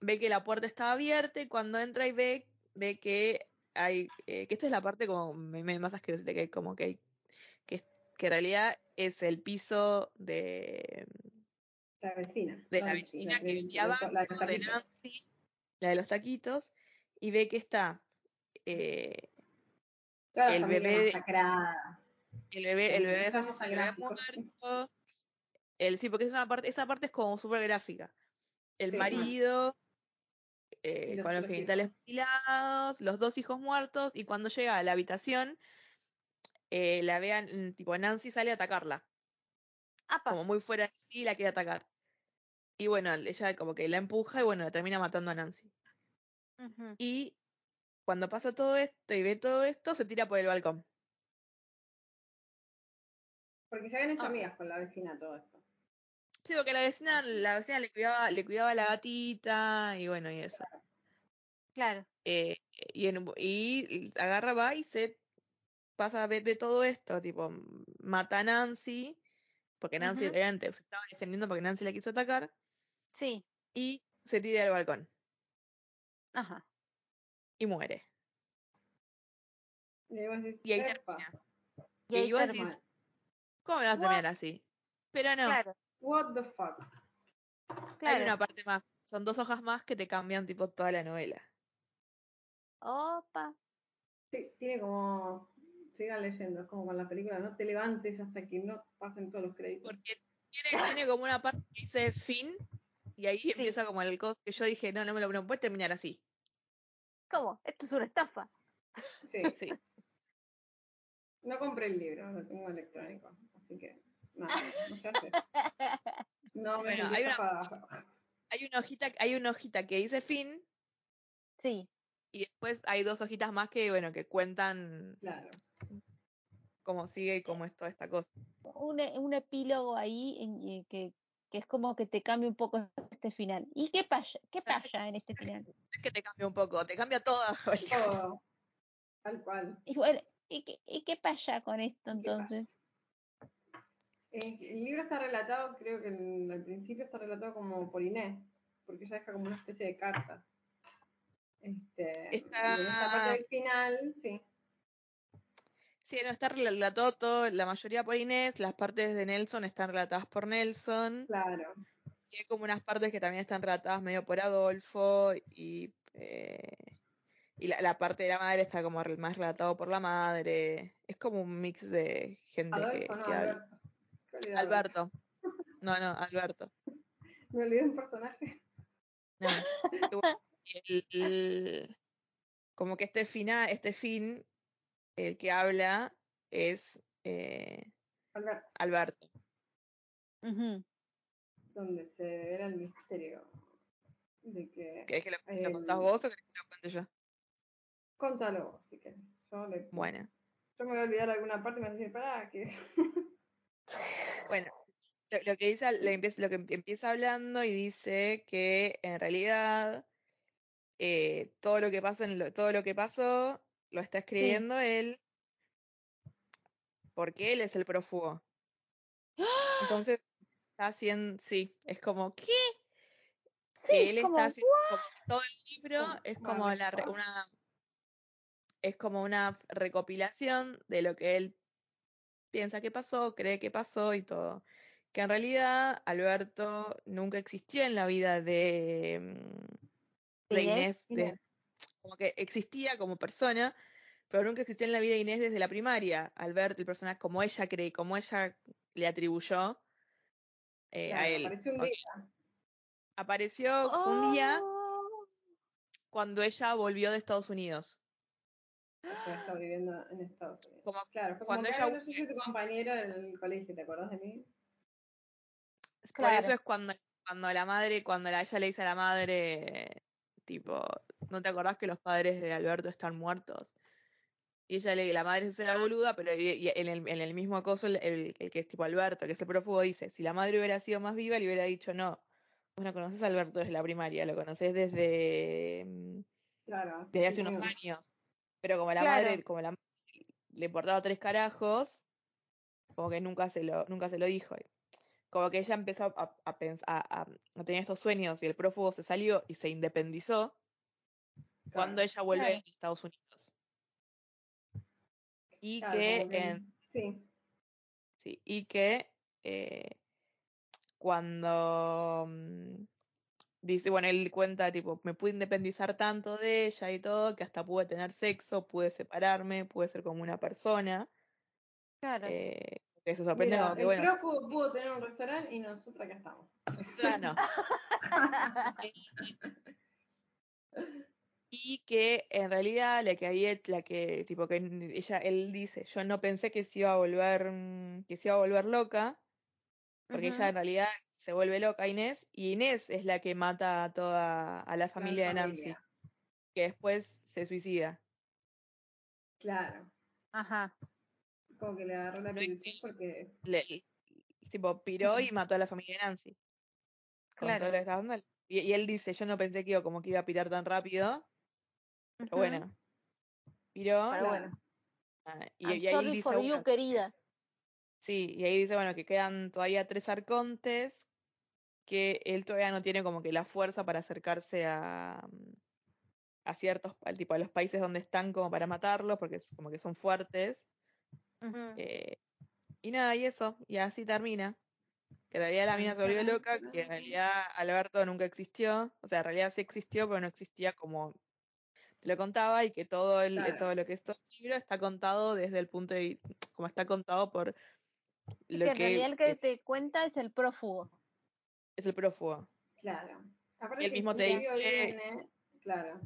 ve que la puerta está abierta y cuando entra y ve, ve que hay, eh, que esta es la parte como me, me más asquerosa, que como que hay, que, en realidad es el piso de, La vecina. de la vecina que vivía abajo, la de los. Nancy, la de los taquitos, y ve que está eh, Toda la el familia bebé el bebé, el bebé, el bebé muerto, el, sí, porque es una parte, esa parte es como súper gráfica. El Sí. marido, eh, los con los tres genitales mutilados, los dos hijos muertos, y cuando llega a la habitación, eh, la vean, mm, tipo, Nancy sale a atacarla, Apa, como muy fuera de sí, la quiere atacar. Y bueno, ella como que la empuja y bueno, la termina matando a Nancy. Y cuando pasa todo esto y ve todo esto, se tira por el balcón. Porque se habían hecho Ah. amigas con la vecina todo esto. Sí, porque la vecina, la vecina le cuidaba, le cuidaba a la gatita y bueno, y eso. Claro. Eh, y, en- y agarra, va y se pasa, ve, ve todo esto, tipo, mata a Nancy, porque Nancy Ujú. obviamente se estaba defendiendo porque Nancy la quiso atacar, Sí. y se tira del balcón Ajá. y muere. Y decís, Y ahí "Epa, termina. Y ahí vos termina. decís, ¿cómo me vas a terminar así? Pero no, Claro, What the fuck. hay claro. una parte más, son dos hojas más que te cambian tipo toda la novela. Opa. Sí, tiene como. Sigan leyendo, es como con la película, no te levantes hasta que no pasen todos los créditos. Porque tiene, tiene como una parte que dice fin, y ahí empieza como el que yo dije, no, no me lo no puede terminar así. ¿Cómo? Esto es una estafa. Sí, Sí. no compré el libro, lo tengo electrónico, así que nada, no hace. No me Bueno, hay una-. Hay una hojita, hay una hojita que dice fin, Sí. y después hay dos hojitas más que, bueno, que cuentan Claro. Cómo sigue y cómo es toda esta cosa. Un, e- un epílogo ahí en- y que, que es como que te cambia un poco este final. ¿Y qué pasa? ¿Qué pasa en este final? Es que te cambia un poco, te cambia todo. Todo. Tal cual. Y bueno, ¿y qué, y qué pasa con esto ¿Qué entonces? Eh, El libro está relatado, creo que en- al principio está relatado como por Inés, porque ella deja como una especie de cartas. Este, Está- Y en esta parte del final, sí. Sí, no está relatado todo, la mayoría por Inés, las partes de Nelson están relatadas por Nelson, Claro. y hay como unas partes que también están relatadas medio por Adolfo, y, eh, y la, la parte de la madre está como más relatado por la madre. Es como un mix de gente que, no, que habla. Alberto. Alberto. No, no, Alberto. Me olvidé un personaje. No. El- como que este final, este fin, el que habla es eh, Alberto, Alberto. Donde se devela el misterio de que. ¿Querés que lo, lo el- contás vos o querés que lo cuente yo? Contalo vos, si querés. Yo, le- Bueno, yo me voy a olvidar alguna parte y me vas a decir, pará, que. bueno. Lo, lo que dice, lo, empieza, lo que em- empieza hablando y dice que en realidad eh, todo lo que pasa en lo- todo lo que pasó lo está escribiendo él porque él es el prófugo. Entonces está haciendo, sí, es como ¿qué? que él como, está haciendo como todo el libro es como la una es como una recopilación de lo que él piensa que pasó, cree que pasó y todo. Que en realidad Alberto nunca existió en la vida de, mm, de ¿De Inés, de-. Como que existía como persona, pero nunca existió en la vida de Inés desde la primaria. Alberto, el personaje, como ella cree, como ella le atribuyó eh, a él. apareció un día. Apareció un día Oh, cuando ella volvió de Estados Unidos. Está viviendo en Estados Unidos. Como Claro, fue cuando como ella "Ay, no sé si vuelve, tu compañera en el colegio, ¿te acordás de mí? Por Claro. eso es cuando, cuando la madre, cuando la, ella le dice a la madre, tipo, ¿no te acordás que los padres de Alberto están muertos? Y ella le, la madre se hace la boluda, pero y- y en, el, en el mismo acoso, el, el- el que es tipo Alberto, que es el prófugo, dice, si la madre hubiera sido más viva, le hubiera dicho, no, vos no conoces a Alberto desde la primaria, lo conoces desde, mm, Claro. desde hace unos años. Pero como la Claro. madre, como la madre le importaba tres carajos, como que nunca se lo, nunca se lo dijo. Como que ella empezó a, a, pens- a- a- a tener estos sueños y el prófugo se salió y se independizó cuando ella vuelve Claro. a Estados Unidos. Y Claro, que, en- Sí, sí, y que eh, cuando mm, dice, bueno, él cuenta, tipo, me pude independizar tanto de ella y todo, que hasta pude tener sexo, pude separarme, pude ser como una persona. claro. Eh, que se sorprende Mira, como que, el bueno, pudo tener un restaurante y nosotros acá estamos. nosotras no. Y que en realidad la que había, la que, tipo, que ella, él dice, yo no pensé que se iba a volver, mm, que se iba a volver loca, porque ella en realidad se vuelve loca Inés, y Inés es la que mata a toda, a la familia de Nancy, que después se suicida. Claro. Ajá. Como que le agarró la No, peluchis porque. Le, tipo, piró y mató a la familia de Nancy. Con Claro. todo lo que estaba dando. Y, y él dice, yo no pensé que iba, como que iba a pirar tan rápido, pero bueno, piró. Pero bueno. ah, y, y ahí dice, for you, bueno, querida. sí, y ahí dice, bueno, que quedan todavía tres arcontes, que él todavía no tiene como que la fuerza para acercarse a, a ciertos, al tipo a los países donde están como para matarlos, porque es como que son fuertes. Eh, y nada, y eso, y así termina. Que en realidad la mina se volvió loca, que en realidad Alberto nunca existió, o sea, en realidad sí existió, pero no existía como te lo contaba, y que todo el, Claro. todo lo que es todo el libro está contado desde el punto de como está contado por Y lo que en realidad el que es, te cuenta es el prófugo. es el prófugo. Claro. Aparte que mismo el te dice- viene- Claro.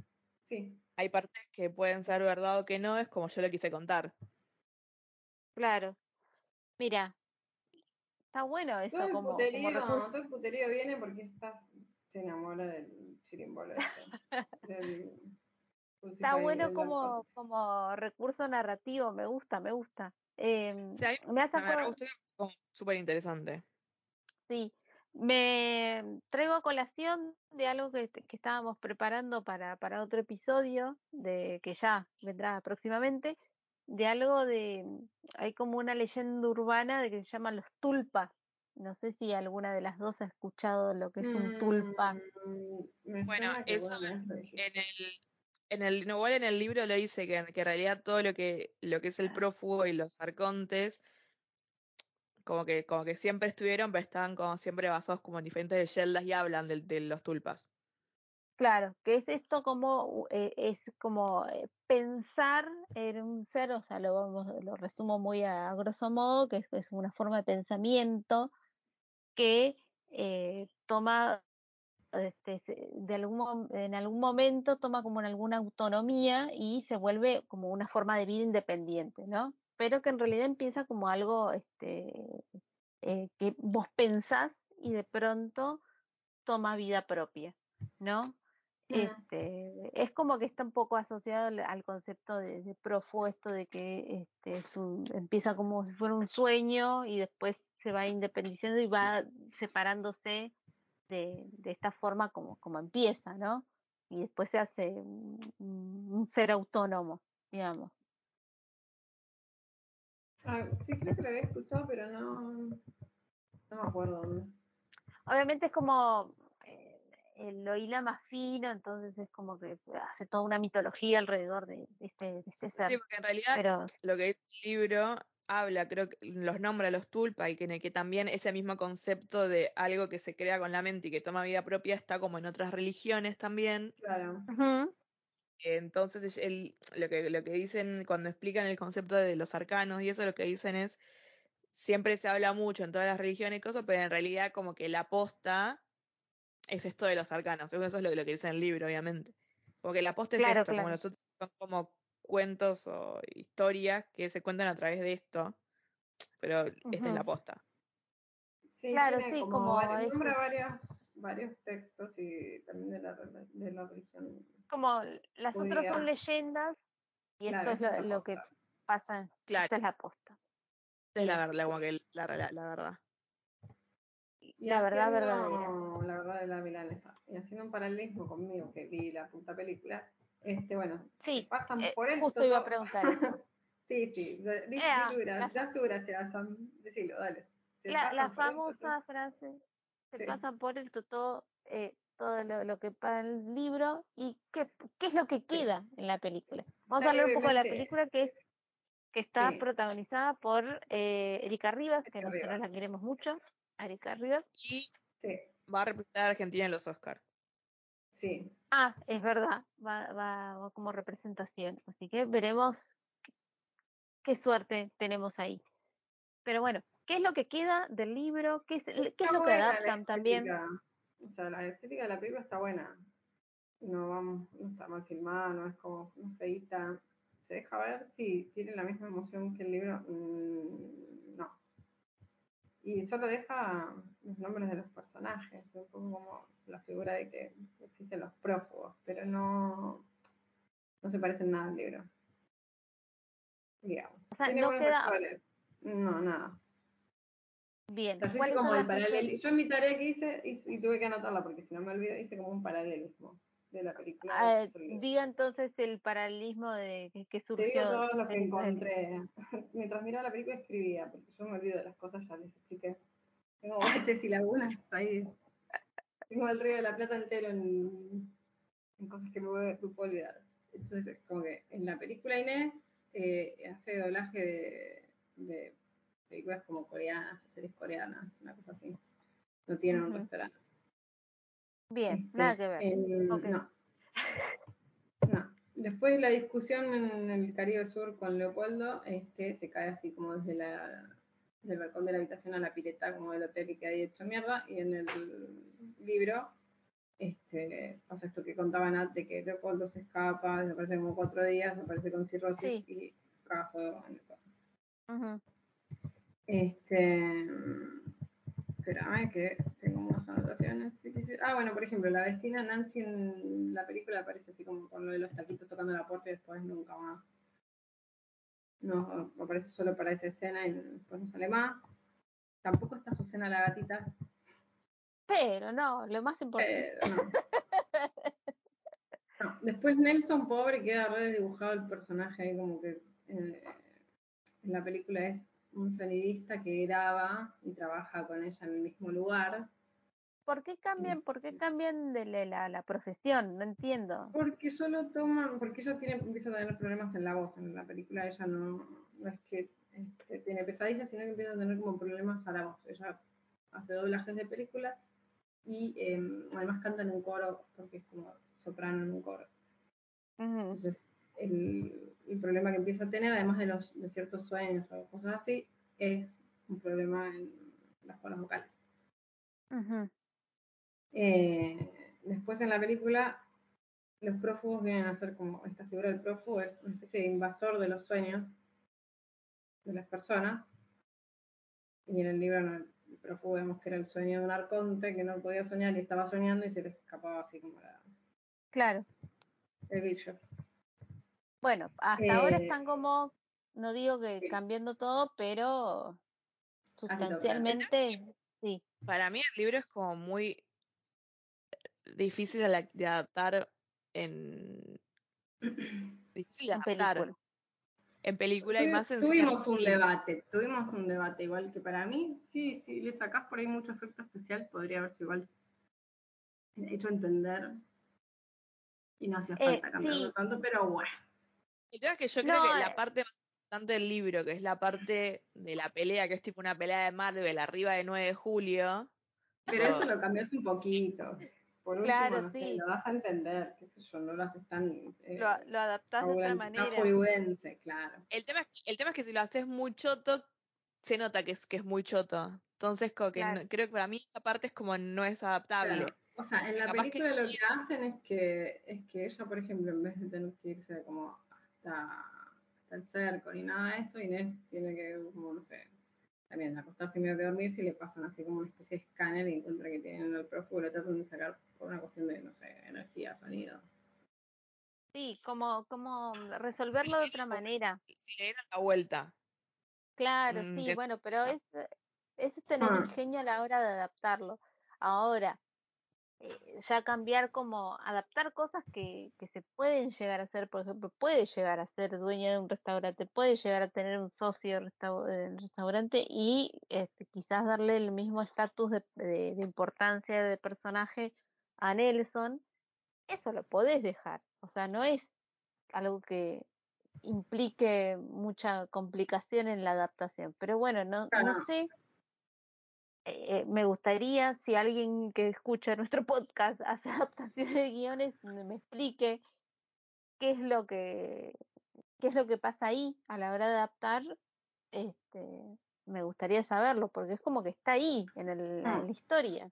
Sí. Hay partes que pueden ser verdad o que no, es como yo lo quise contar. Claro. Mira, está bueno eso Todo el, como, puterío, todo el puterío viene porque estás, se enamora del chirimbolo. del Está bueno como, como recurso narrativo, me gusta, me gusta. Em, me hace me como súper interesante. Sí, me traigo a colación de algo que, que estábamos preparando para, para otro episodio, de que ya vendrá próximamente, de algo de, hay como una leyenda urbana de que se llaman los tulpas. No sé si alguna de las dos ha escuchado lo que es un tulpa. Mm, Bueno, eso. En el, en el, no, igual en el libro lo dice que, que en realidad todo lo que, lo que es el prófugo y los arcontes, como que, como que siempre estuvieron, pero estaban como siempre basados como en diferentes leyendas y hablan de, de los tulpas. Claro, que es esto como, eh, es como eh, pensar en un ser, o sea, lo vamos, lo resumo muy a, grosso modo, que es, una forma de pensamiento que eh, toma, este, de algún, en algún momento toma como en alguna autonomía y se vuelve como una forma de vida independiente, ¿no? Pero que en realidad empieza como algo este, que vos pensás y de pronto toma vida propia, ¿no? Este, es como que está un poco asociado al, al concepto de, de Profo, esto de que este, es un- empieza como si fuera un sueño y después se va independizando y va separándose de, de esta forma como, como empieza, ¿no? Y después se hace un, ser autónomo, digamos. Ah, sí, creo que lo había escuchado, pero no, no me acuerdo dónde. Obviamente es como lo hila más fino, entonces es como que hace toda una mitología alrededor de, de este, de este ser. Sí, porque en realidad Pero lo que dice el libro habla, creo que los nombra los tulpa y que, que también ese mismo concepto de algo que se crea con la mente y que toma vida propia está como en otras religiones también. Claro. Ujú, Entonces, el- lo, que, lo que dicen cuando explican el concepto de los arcanos y eso, lo que dicen es, siempre se habla mucho en todas las religiones y cosas, pero en realidad como que la posta es esto de los arcanos. Eso es lo, lo que dice el libro, obviamente. Como que la posta es esto, como claro. los otros son como cuentos o historias que se cuentan a través de esto, pero esta es la posta. Sí, Claro, tiene sí, como, como nombra varios, varios textos y también de la, de la religión. como las otras son leyendas y Claro, esto es lo, es la lo que pasa, Claro. esta es la posta. Esta es la, verdad, como que la, la- la verdad. Y La verdad verdadera. La verdad de la milanesa. Y haciendo un paralelismo conmigo, que vi la puta película, este, bueno, Sí, pasan eh, por esto. justo iba a preguntar eso. sí, sí, Ea, tu gracia, Sam. Decilo, dale. Se La, la famosa frase, se Sí. pasa por esto todo, eh, todo lo, lo que pasa en el libro y qué, qué es lo que queda en la película. Vamos a hablar un poco de la película que es que está Sí. protagonizada por eh, Erika Rivas, que Erika nosotros Rivas. la queremos mucho, Y Sí, va a representar a Argentina en los Oscars. sí. Ah, es verdad, va, va, va como representación, así que veremos qué, suerte tenemos ahí. Pero bueno, ¿qué es lo que queda del libro? ¿Qué es, qué es Está lo que adaptan también? O sea, la estética de la película está buena. No vamos, no está mal filmada, no es como no feíta. Se deja ver si tiene la misma emoción que el libro. Mm. Y solo deja los nombres de los personajes, un poco como la figura de que existen los prófugos, pero no, no se parecen nada al libro. Digamos. O sea, Tiene no queda-. No, nada. Bien, yo hice ¿cuáles como el paralel- Yo en mi tarea que hice, hice- y tuve que anotarla porque si no me olvido, hice como un paralelismo de la película. Ah, diga entonces el paralelismo de que, que Te surgió. digo todo lo que encontré. Mientras miraba la película escribía, porque yo me olvido de las cosas, ya les expliqué. Tengo baches y lagunas ahí. Tengo el río de la plata entero en, en cosas que me, voy- me puedo olvidar. Entonces, como que en la película Inés eh, hace doblaje de, de películas como coreanas, series coreanas, una cosa así. No tiene un Ujú. restaurante. Bien, Este, nada que ver. en- Ok. No. No. Después la discusión en el Caribe Sur con Leopoldo, este, se cae así como desde la del balcón de la habitación a la pileta como del hotel y que hay hecho mierda. Y en el libro este, pasa esto que contaban antes, que Leopoldo se escapa, desaparece como cuatro días, aparece con cirrosis Sí. y fuego en el coso. Ujú. Este, espérame que unas anotaciones. Ah, bueno, por ejemplo, la vecina Nancy en la película aparece así como con lo de los taquitos tocando la puerta y después nunca más. No, aparece solo para esa escena y después no sale más. Tampoco está Susana la gatita, Pero no, lo más importante. pero no. No, Después Nelson, pobre, queda re dibujado el personaje ahí como que eh, en la película es un sonidista que graba y trabaja con ella en el mismo lugar. ¿Por qué cambian, por qué cambian de la, profesión? No entiendo. Porque solo toman, porque ella tiene, empieza a tener problemas en la voz en la película, ella no, no es que este, tiene pesadillas, sino que empieza a tener como problemas a la voz. Ella hace doblajes de películas y eh, además canta en un coro porque es como soprano en un coro. Entonces, el, el problema que empieza a tener, además de, los, de ciertos sueños o cosas así, es un problema en las cuerdas vocales. Ujú. Eh, después en la película, los prófugos vienen a ser como esta figura del prófugo, es una especie de invasor de los sueños de las personas. Y en el libro no, el prófugo vemos que era el sueño de un arconte que no podía soñar y estaba soñando y se le escapaba así como la- Claro. el bicho. Bueno, hasta ahora Eh, están como, no digo que sí. cambiando todo, pero sustancialmente sí. Para mí el libro es como muy difícil de, adaptar en... Difícil de En adaptar película. en película y más en tuvimos un debate, tuvimos un debate igual que para mí, sí, si le sacás por ahí mucho efecto especial, podría haberse igual hecho entender y no hacía Eh, falta cambiarlo sí. tanto, pero bueno. El tema es que yo No, creo que eh. la parte más importante del libro, que es la parte de la pelea, que es tipo una pelea de Marvel arriba de 9 de julio. Pero eso lo cambias un poquito. Por último, Claro, no sé, sí. lo das a entender, qué sé yo, no lo haces tan eh, Lo, lo adaptás de otra manera. hollywoodense, claro. El tema, es, el tema es que si lo haces muy choto, se nota que es, que es muy choto. Entonces, como que Claro. no- creo que para mí esa parte es como no es adaptable. Claro. O sea, en la Capaz que película lo sí. que hacen es que, es que ella, por ejemplo, en vez de tener que irse como hasta, hasta el cerco ni nada de eso, Inés tiene que, como no sé, también acostarse medio que dormir si le pasan así como una especie de escáner y encuentra que tienen el prófugo y lo tratan de sacar por una cuestión de, no sé, energía, sonido. Sí, como, como resolverlo de otra manera. Si le dieran la vuelta. Claro, Mm, sí, bueno, pero es, es tener Ah. ingenio a la hora de adaptarlo. Ahora, eh, ya cambiar como adaptar cosas que, que se pueden llegar a hacer, por ejemplo, puede llegar a ser dueña de un restaurante, puede llegar a tener un socio del restaurante y este, quizás darle el mismo estatus de, de- de importancia de personaje a Nelson, eso lo podés dejar. O sea, no es algo que implique mucha complicación en la adaptación. Pero bueno, no, no sé. eh, me gustaría si alguien que escucha nuestro podcast hace adaptaciones de guiones me me explique qué es lo que qué es lo que pasa ahí a la hora de adaptar. Este, me gustaría saberlo porque es como que está ahí en, el, Ah. en la historia.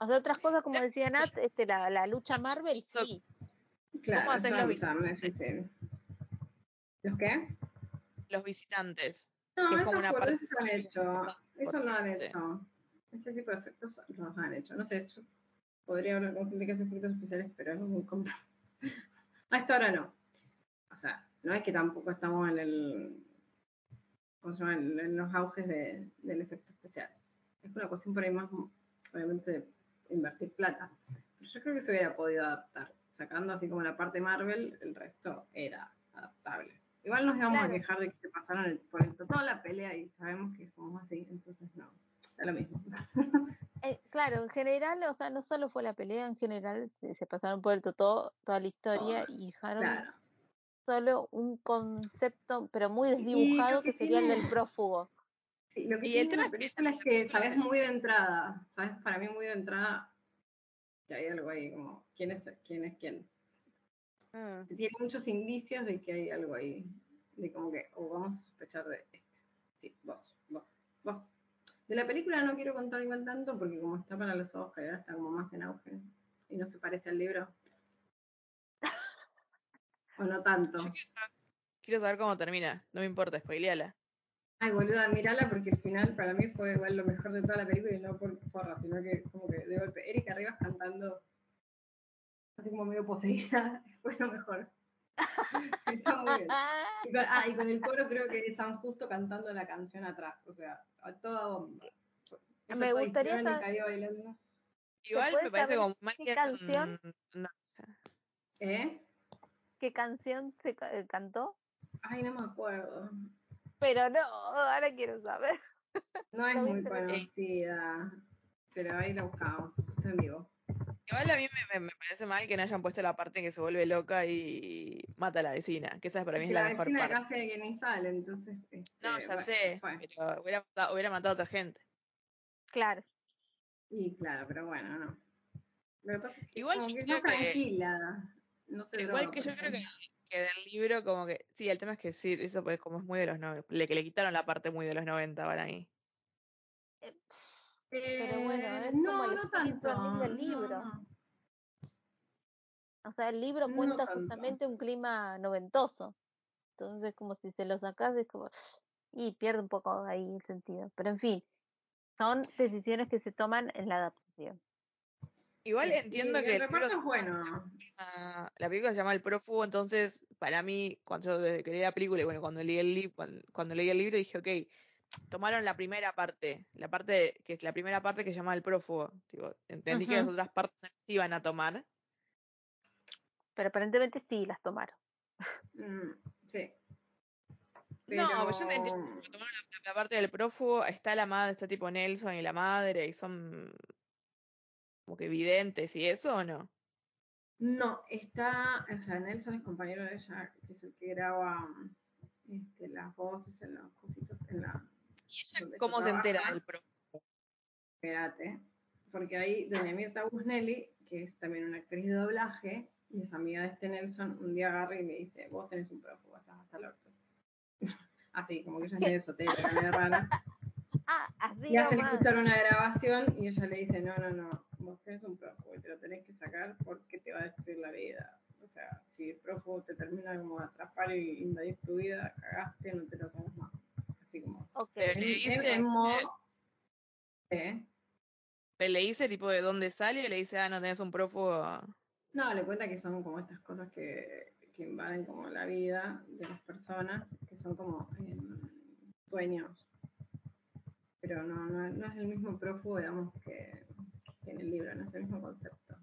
O sea, otras cosas como decía Nat, este, la, la lucha Marvel, So- sí. Claro, hacen eso los también es difícil. ¿Los qué? Los visitantes. No, que es eso como una por parte eso han hecho. Eso lo han hecho. Ese tipo de efectos los han hecho. No sé, yo podría hablar con gente que hace efectos especiales, pero es muy complicado. A esta hora no. O sea, no es que tampoco estamos en el. ¿Cómo se llama? En, en los auges de- del efecto especial. Es una cuestión por ahí más, obviamente, de invertir plata. Pero yo creo que se hubiera podido adaptar. Sacando así como la parte Marvel, el resto era adaptable. Igual nos íbamos Claro. a quejar de que se pasaron el, por el, toda la pelea y sabemos que somos así, entonces no, da lo mismo. Eh, claro, en general, o sea, no solo fue la pelea, en general se, se pasaron por el todo toda la historia y dejaron Claro. solo un concepto, pero muy desdibujado, que que sería el del prófugo. Sí, lo que Y tiene el tema la es que película es que sabes es- muy de entrada, sabes para mí muy de entrada que hay algo ahí, como quién es quién. Es quién. Mm, Tiene muchos indicios de que hay algo ahí, de como que, o vamos a sospechar de este. Sí, vos, vos, vos. De la película no quiero contar igual tanto porque como está para los ojos, que ahora está como más en auge y no se parece al libro. o no tanto. Yo quiero saber, quiero saber cómo termina. No me importa, spoileala. Ay, boluda, mírala porque el final para mí fue igual lo mejor de toda la película y no por porra, sino que como que de golpe. Erika Rivas cantando así como medio poseída, fue lo mejor. Está muy bien. Y con, ah, y con el coro creo que es San Justo cantando la canción atrás, o sea, a toda bomba. Me gustaría saber- bailando. Igual me parece como mal qué que canción? no, ¿Eh? ¿Qué canción se eh, cantó? Ay, no me acuerdo. Pero no, ahora quiero saber. No es muy conocida, pero ahí la buscamos, está en vivo. Igual a mí me, me- me parece mal que no hayan puesto la parte en que se vuelve loca y mata a la vecina, que esa para mí es la, la mejor vecina parte. casi que ni sale, entonces. este, No, ya bueno, sé, fue. pero hubiera matado, hubiera matado a otra gente. Claro. Y claro, pero bueno, no. Lo que pasa es que Igual yo que creo que- tranquila. No se Igual droga, que yo creo que. Que del libro, como que. Sí, el tema es que sí, eso pues como es muy de los 90. Le, que le quitaron la parte muy de los 90 para mí. Pero bueno, Eh, es como no, el no tanto. del libro. no. O sea, el libro cuenta justamente un clima noventoso. Entonces, como si se lo sacas, es como. Y pierde un poco ahí el sentido. Pero en fin, son decisiones que se toman en la adaptación. Igual entiendo y que el reparto es bueno. Ah, la película se llama El prófugo, entonces para mí, cuando yo desde que leí la película y bueno, cuando leí el libro, cuando, cuando leí el libro dije, ok, tomaron la primera parte, la parte de- que es la primera parte que se llama El prófugo. Tipo, entendí que las otras partes no las iban a tomar. Pero aparentemente sí las tomaron. Mm, sí. No, pero yo entiendo que tomaron la, la parte del prófugo, está la madre, está tipo Nelson y la madre, y son como que videntes y eso o no. No, está, o sea, Nelson es compañero de ella, que es el que graba mm, este, las voces en los cositos, en la, ¿Y ella ¿Dónde cómo se trabaja? entera del prófugo? espérate, porque ahí doña Mirta Busnelli, que es también una actriz de doblaje, y es amiga de este Nelson, un día agarra y le dice, vos tenés un prófugo, estás hasta el orto. Así, como que ella es medio esotérica, medio rara. Ah, así Y hacen escuchar una grabación y ella le dice, no, no, no, vos tenés un prófugo y te lo tenés que sacar porque te va a destruir la vida. O sea, si el prófugo te termina como de atrapar y invadir tu vida, cagaste, no te lo sacas más. Así como... Ok. Le dice, modo... ¿Eh? le dice tipo de dónde sale y le dice, ah, no tenés un prófugo. No, le cuenta que son como estas cosas que, que invaden como la vida de las personas, que son como em, sueños. Pero no, no, no es el mismo prófugo, digamos, que, que en el libro, no es el mismo concepto.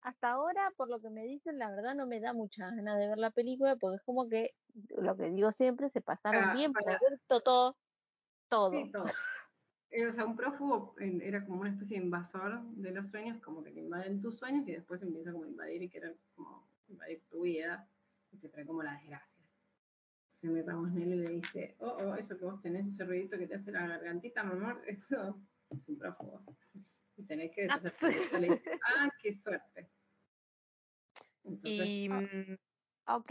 Hasta ahora, por lo que me dicen, la verdad no me da muchas ganas de ver la película porque es como que, lo que digo siempre, se pasaron Ah, bien por para- ver to- todo. Todo. Sí, todo. Eh, o sea, un prófugo era como una especie de invasor de los sueños, como que te invaden tus sueños y después empieza como a invadir y querer como invadir tu vida y te trae como la desgracia. Entonces me Ramos Nelly le dice, oh, oh, eso que vos tenés, ese ruidito que te hace la gargantita, mi amor, eso es un prófugo. Y tenés que Ah, le dice, ah, qué suerte. Entonces, Y ah, mm,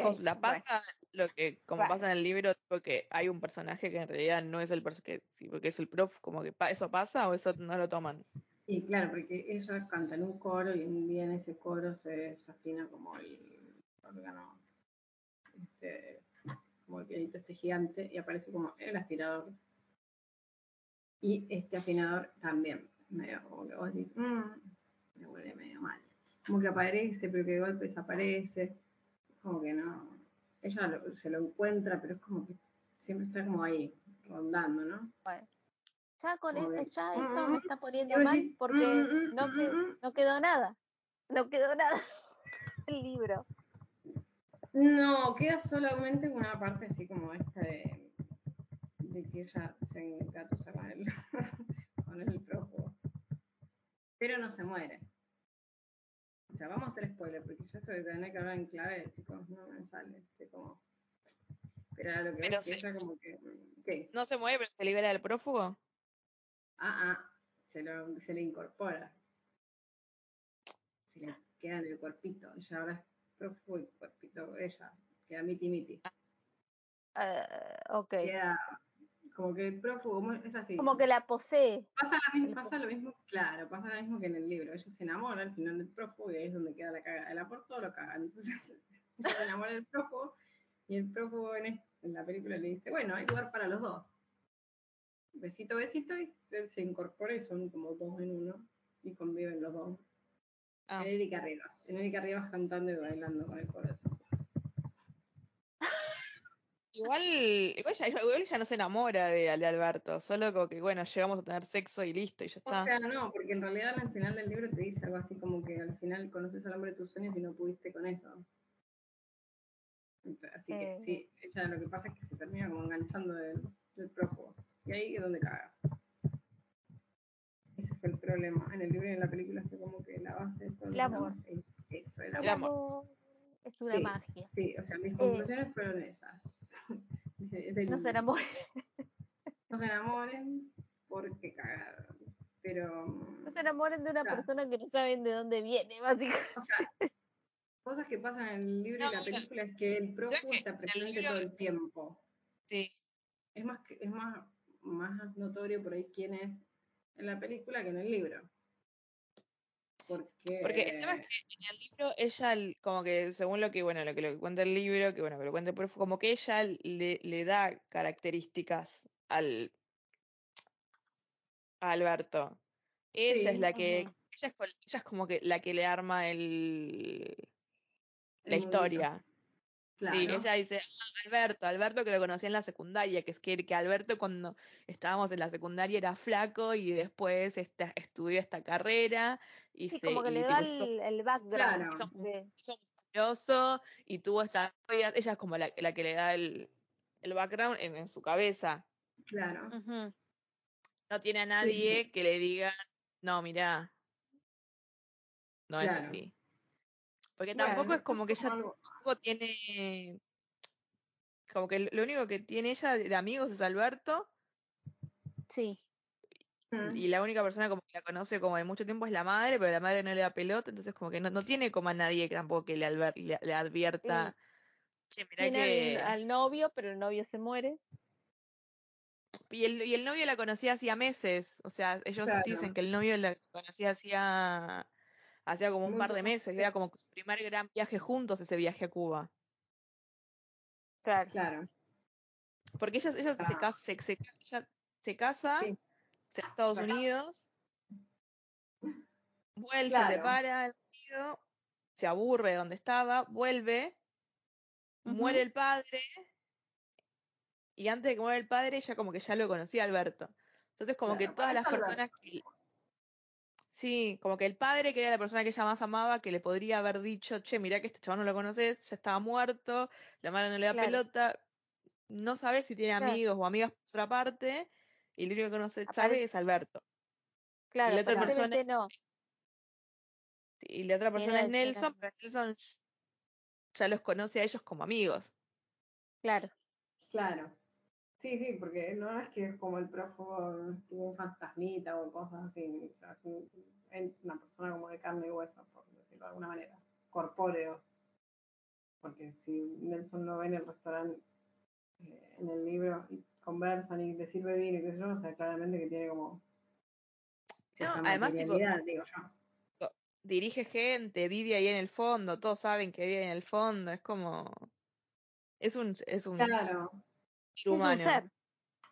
cos- la bueno. pasa lo que, como pasa en el libro, tipo que hay un personaje que en realidad no es el personaje, que, sí, es el prof, como que pa- eso pasa o eso no lo toman. Y claro, porque ella canta en un coro y un día en ese coro se desafina como el órgano, este, como el pianito este gigante, y aparece como el aspirador. Y este afinador también, medio como que vos decís, "Mm, me huele medio mal. Como que aparece, pero que de golpe desaparece. Como que no. Ella lo- se lo encuentra, pero es como que siempre está como ahí, rondando, ¿no? Ya con Como e- que, ya mm, esto mm, me está poniendo mal decís, porque mm, mm, no, que- no quedó nada. No quedó nada el libro. No, queda solamente una parte así como esta de, de que ella se engatusa con el, con el prófugo. Pero no se muere. O sea, vamos a hacer spoiler, porque ya eso de tener que hablar en clave, chicos, no me sale. Estoy como... Pero a lo que Pero se- como que... ¿Qué? No se mueve, pero se libera del prófugo. Ah, ah, se, lo, se le incorpora. Se le queda en el cuerpito. Ella ahora es prófugo y cuerpito, ella. Queda miti miti. Ah, ok. queda como que el prófugo es así. Como que la posee. pasa, lo mismo, el pasa lo mismo, claro, pasa lo mismo que en el libro. Ella se enamora al final del prófugo y ahí es donde queda la cagada. El aporto lo caga. Entonces se enamora del prófugo y el prófugo en, en la película le dice, bueno, hay lugar para los dos. Besito, besito, y él se incorpora y son como dos en uno y conviven los dos. Ah, En Erika Rivas. En Erika Rivas cantando y bailando con el corazón. Igual, igual, ya, igual ya no se enamora de, de Alberto, solo como que, bueno, llegamos a tener sexo y listo, y ya O está. sea, no, porque en realidad al final del libro te dice algo así como que al final conoces al hombre de tus sueños y no pudiste con eso. Así que Eh. sí, ella lo que pasa es que se termina como enganchando del, del prófugo. Y ahí es donde caga. Ese fue el problema. En el libro y en la película fue como que la base de todo El amor. es eso, el amor. es una Sí. magia. Sí, o sea, mis conclusiones fueron esas. No se enamoren. No se enamoren porque cagaron. pero. No se enamoren de una Claro. persona que no saben de dónde viene, básicamente. O sea, cosas que pasan en el libro No, y la película es que el prófugo está el presente libro- todo el tiempo. Sí. Es más, es más, más notorio por ahí quién es en la película que en el libro. Porque, Porque el tema es que en el libro ella, el- como que según lo que, bueno, lo que, lo que cuenta el libro, que bueno, que lo cuenta el profe, como que ella le, le da características al a Alberto. Ella Sí, es la que, ella es, ella es como que la que le arma el, la el historia. Claro. Sí, ella dice, "Ah, Alberto, Alberto que lo conocí en la secundaria, que es que, que Alberto cuando estábamos en la secundaria era flaco y después esta- estudió esta carrera y Sí, se como que y le da el, el background. Claro. de- hizo y tuvo esta ella es como la, la que le da el, el background en, en su cabeza. Claro. No tiene a nadie que le diga, no, mirá, no es así. Porque Bueno, tampoco es como que ella algo- tampoco tiene, como que lo único que tiene ella de amigos es Alberto Sí, Mm, y la única persona como que la conoce como de mucho tiempo es la madre, pero la madre no le da pelota, entonces como que no, no tiene como a nadie que tampoco que le, le, le advierta, che, mirá tiene que... al, al novio, pero el novio se muere. Y el, y el novio la conocía hacía meses, o sea, ellos Claro. dicen que el novio la conocía hacía, hacía como un par de meses, era como su primer gran viaje juntos ese viaje a Cuba. Claro. Claro. Porque ella, ella se, Ah. casa, se, se- ella se casa, Sí. se va a Estados. Unidos, vuelve, Claro. se separa del marido, se aburre de donde estaba, vuelve, muere el padre, y antes de que muera el padre, ella como que ya lo conocía Alberto. Entonces como que todas las personas que... Sí, como que el padre, que era la persona que ella más amaba, que le podría haber dicho, che, mirá que este chaval no lo conoces, ya estaba muerto, la madre no le da Claro. pelota, no sabe si tiene Claro. amigos o amigas por otra parte, y el único que no se sabe es Alberto. Claro, la otra aparentemente no. Y la otra persona es Nelson, pero Nelson ya los conoce a ellos como amigos. Claro. Claro. Sí, sí, porque no es que es como el prófugo tuvo un fantasmita o cosas así. o sea, es una persona como de carne y hueso, por decirlo de alguna manera. Corpóreo. Porque si Nelson lo ve en el restaurante, eh, en el libro, y conversan y le sirve vino y qué sé yo, o sea, claramente que tiene como. No, además, tipo, materialidad, digo yo. dirige gente, vive ahí en el fondo, todos saben que vive en el fondo, es como es un es un Claro. Ser Es un humano. ser.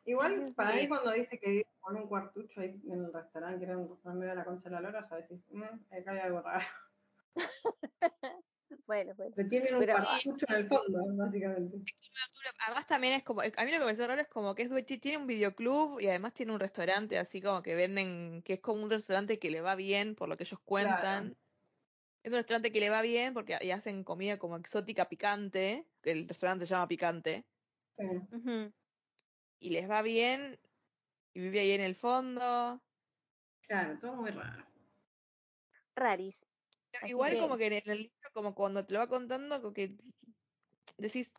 Igual, para mí, cuando dice que vive con un cuartucho ahí en el restaurante, que era un restaurante medio de la concha de la lora, ya decís, mmm, acá hay algo raro. Bueno, bueno. Tienen un Pero- cuartucho en el fondo, básicamente. Además también es como, a mí lo que me parece raro es como que es, tiene un videoclub y además tiene un restaurante así como que venden, que es como un restaurante que le va bien por lo que ellos cuentan. Es un restaurante que le va bien porque y hacen comida como exótica picante, que el restaurante se llama picante, Y les va bien y vive ahí en el fondo. Claro, todo muy raro. Raris. Igual que- como que en el libro, como cuando te lo va contando, como que decís,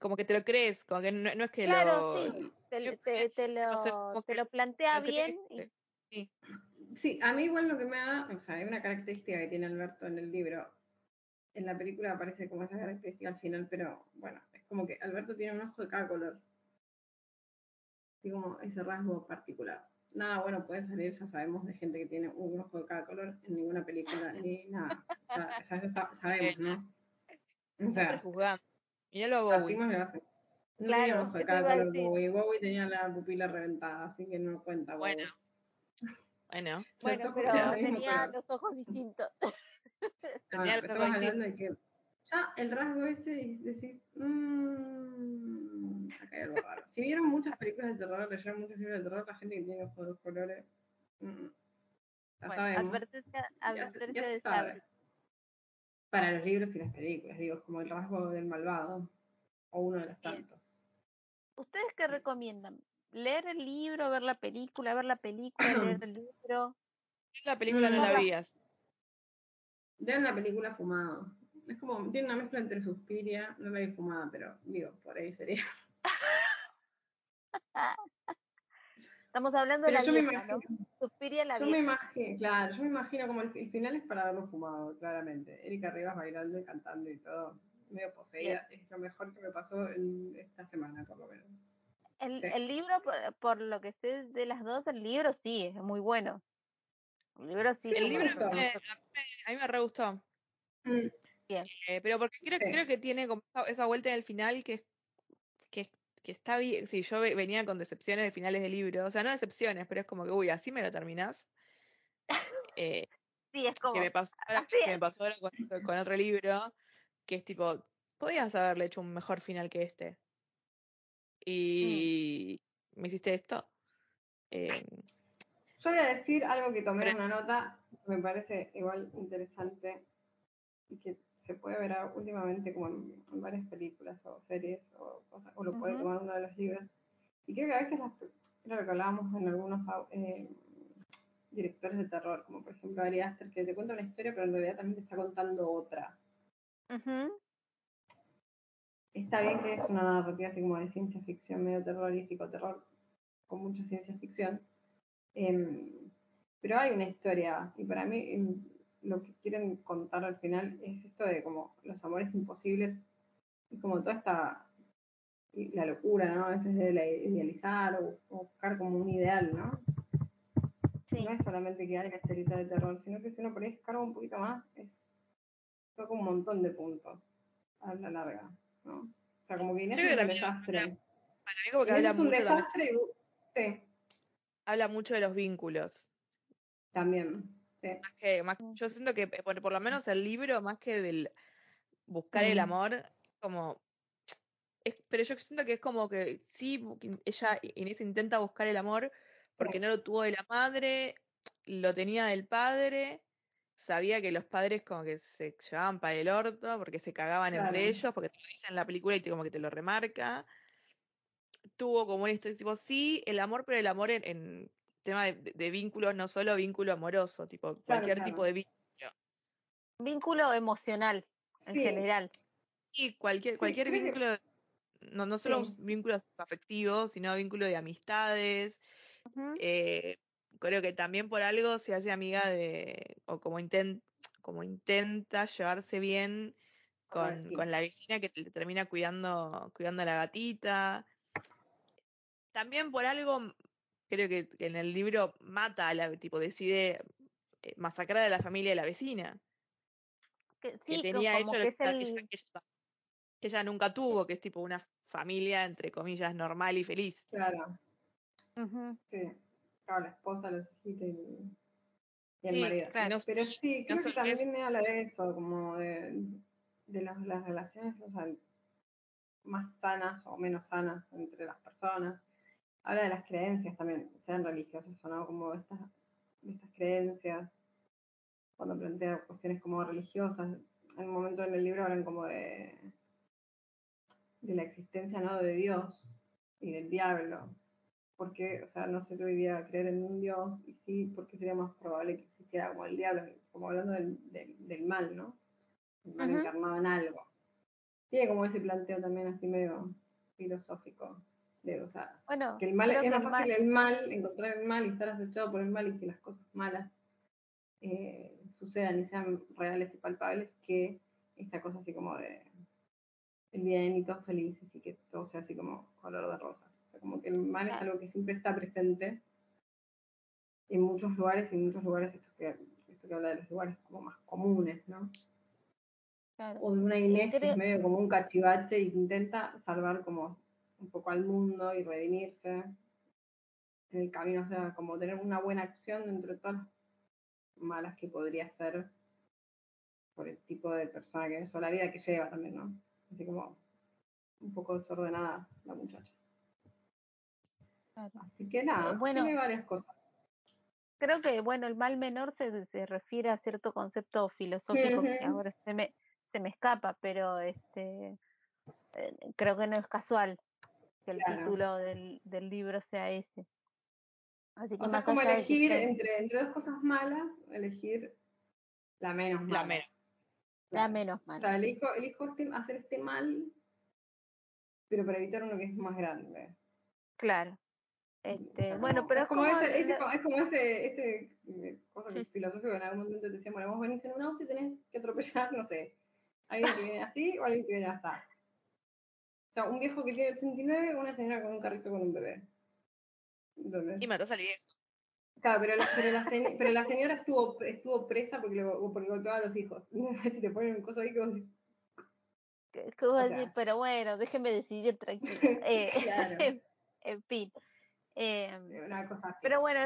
como que te lo crees, como que no, no es que Claro, lo... sí. Te, te no sé, lo, te lo plantea lo bien. y- Sí. Sí, a mí igual lo que me da, o sea, hay una característica que tiene Alberto en el libro. En la película aparece como esa característica al final, pero bueno, como que Alberto tiene un ojo de cada color. Y como ese rasgo particular. Nada bueno puede salir, ya sabemos, de gente que tiene un ojo de cada color en ninguna película ni nada. O sea, ya está- sabemos, ¿no? O sea, juzgando. Miralo a Bowie. de base. No Claro, tenía un ojo de cada color. Bowie. Bowie tenía la pupila reventada, así que no cuenta Bowie. Bueno. Bueno, Bueno, pero tenía color. los ojos distintos. tenía el estamos distinto. hablando de que ya el rasgo ese y decís, mmm, acá hay algo raro. Si vieron muchas películas de terror, leyeron muchos libros de terror, la gente que tiene ojos de colores, mm, ya Bueno, sabemos. advertencia, ya de sabe. saber. Para los libros y las películas, digo, es como el rasgo del malvado, o uno de los tantos. ¿Ustedes qué recomiendan? ¿Leer el libro, ver la película, ver la película, leer el libro? la película no la Mm. vías. Vean la película fumado. Es como, tiene una mezcla entre Suspiria, no la vi fumada, pero digo, por ahí sería. Estamos hablando de la yo me vieja, ¿no? imagino, Suspiria la yo me imagino, claro, yo me imagino como el, el final es para haberlo fumado, claramente. Erika Rivas bailando y cantando y todo, medio poseída, es lo mejor que me pasó en esta semana, por lo menos. El, Sí. el libro, por, por lo que sé de las dos, el libro sí, es muy bueno. El libro sí. Sí, es El muy libro me- a mí me re gustó. Mm, Eh, pero porque creo, Sí. creo que tiene como esa, esa vuelta en el final que, que, que está bien. Sí, yo ve- venía con decepciones de finales de libro. O sea, no decepciones, pero es como que, uy, así me lo terminás. Eh, Sí, es como. que me pasó ahora, así que me pasó ahora con, con otro libro, que es tipo, podías haberle hecho un mejor final que este. Y me hiciste esto. Eh, Yo voy a decir algo que tomé Pero- en una nota, me parece igual interesante y que se puede ver últimamente como en, en varias películas o series o cosas, o lo puede tomar uno de los libros. Y creo que a veces las, lo que hablábamos en algunos au- eh, directores de terror, como por ejemplo Ari Aster, que te cuenta una historia, pero en realidad también te está contando otra. Está bien que es una narrativa así como de ciencia ficción, medio terrorífico, terror con mucha ciencia ficción. Em, pero hay una historia, y para mí em, lo que quieren contar al final es esto de como los amores imposibles y como toda esta la locura, ¿no? A veces de la idealizar o, o buscar como un ideal, ¿no? Sí. No es solamente que hay una historieta de terror, sino que si uno por ahí escarba un poquito más, es toca un montón de puntos a la larga, ¿no? O sea, como que Inés es un desastre. para mí como que Inés habla es un mucho, desastre y... Sí, habla mucho de los vínculos. también. Sí. Más que, más, Mm. yo siento que por, por lo menos el libro, más que del buscar el Mm. amor, es como. Es, pero yo siento que es como que sí, ella, Inés intenta buscar el amor porque no lo tuvo de la madre, lo tenía del padre, sabía que los padres como que se llevaban para el orto porque se cagaban Claro. entre ellos, porque te lo dice en la película y te, como que te lo remarca. Tuvo como un historia, tipo, sí, el amor, pero el amor en, en tema de, de- vínculos, no solo vínculo amoroso, tipo, cualquier claro. tipo de vínculo. Vínculo emocional, en Sí. general. Sí, cualquier, Sí, cualquier que- vínculo, no, no solo Sí. vínculos afectivos, sino vínculo de amistades. Eh, creo que también por algo se hace amiga de, o como, inten- como intenta llevarse bien Con la con, vecina. con la vecina que le termina cuidando, cuidando a la gatita. También por algo, creo que en el libro mata a la, tipo, decide eh, masacrar a la familia de la vecina. que- sí, tenía como ella, que es ella- el. ella- ella- que ella nunca tuvo, que es tipo una familia, entre comillas, normal y feliz. Claro, sí. Claro, la esposa, los hijitos y, y el Sí, marido. y claro. no- Pero sí, no creo que eso. también me habla de eso, como de, de las, las relaciones o sea, más sanas o menos sanas entre las personas. Habla de las creencias también, sean religiosas o no, como estas, de estas creencias, cuando plantea cuestiones como religiosas. En un momento en el libro hablan como de, de la existencia ¿no? de Dios y del diablo. Porque, o sea, no se debería creer en un Dios, y sí, porque sería más probable que existiera como el diablo, como hablando del, del, del mal, ¿no? El mal encarnado en algo. Tiene como ese planteo también así medio filosófico, de, o sea, Bueno, que el mal es más fácil mal- el mal, encontrar el mal y estar acechado por el mal y que las cosas malas eh, sucedan y sean reales y palpables que esta cosa así como de el bien y todos felices y que todo sea así como color de rosa. O sea, como que el mal es algo que siempre está presente en muchos lugares y en muchos lugares esto que, esto que habla de los lugares como más comunes, ¿no? claro. o de una Inés que es medio como un cachivache y que intenta salvar como un poco al mundo y redimirse en el camino, o sea, como tener una buena acción dentro de todas las malas que podría ser por el tipo de persona que es o la vida que lleva también, ¿no? Así como un poco desordenada la muchacha. Claro. Así que nada, Eh, bueno. tiene varias cosas. Creo que, bueno, el mal menor se, se refiere a cierto concepto filosófico que ahora se me, se me escapa, pero este eh, creo que no es casual que el Claro. título del, del libro sea ese. Así que O sea, como que elegir entre, entre dos cosas malas, elegir la menos mala. La menos. la menos O mal. sea, elijo, elijo este- hacer este mal, pero para evitar uno que es más grande. Claro. Este, O bueno, pero es como, ese, la- ese- es como ese, ese eh, cosa que filosófico que en algún momento te decían, bueno, vos venís en un auto y tenés que atropellar, no sé, alguien que viene así o alguien que viene así. O sea, un viejo que tiene 89, una señora con un carrito con un bebé. Y matás al viejo. Claro, pero la, pero la, se- pero la señora estuvo, estuvo presa porque, le, porque golpeaba a los hijos. si te ponen un coso ahí que vos decís, que- que vos o decís, sea. pero bueno, déjeme decidir tranquilo. Eh, Claro. en, en fin. Em, una cosa así. Pero bueno,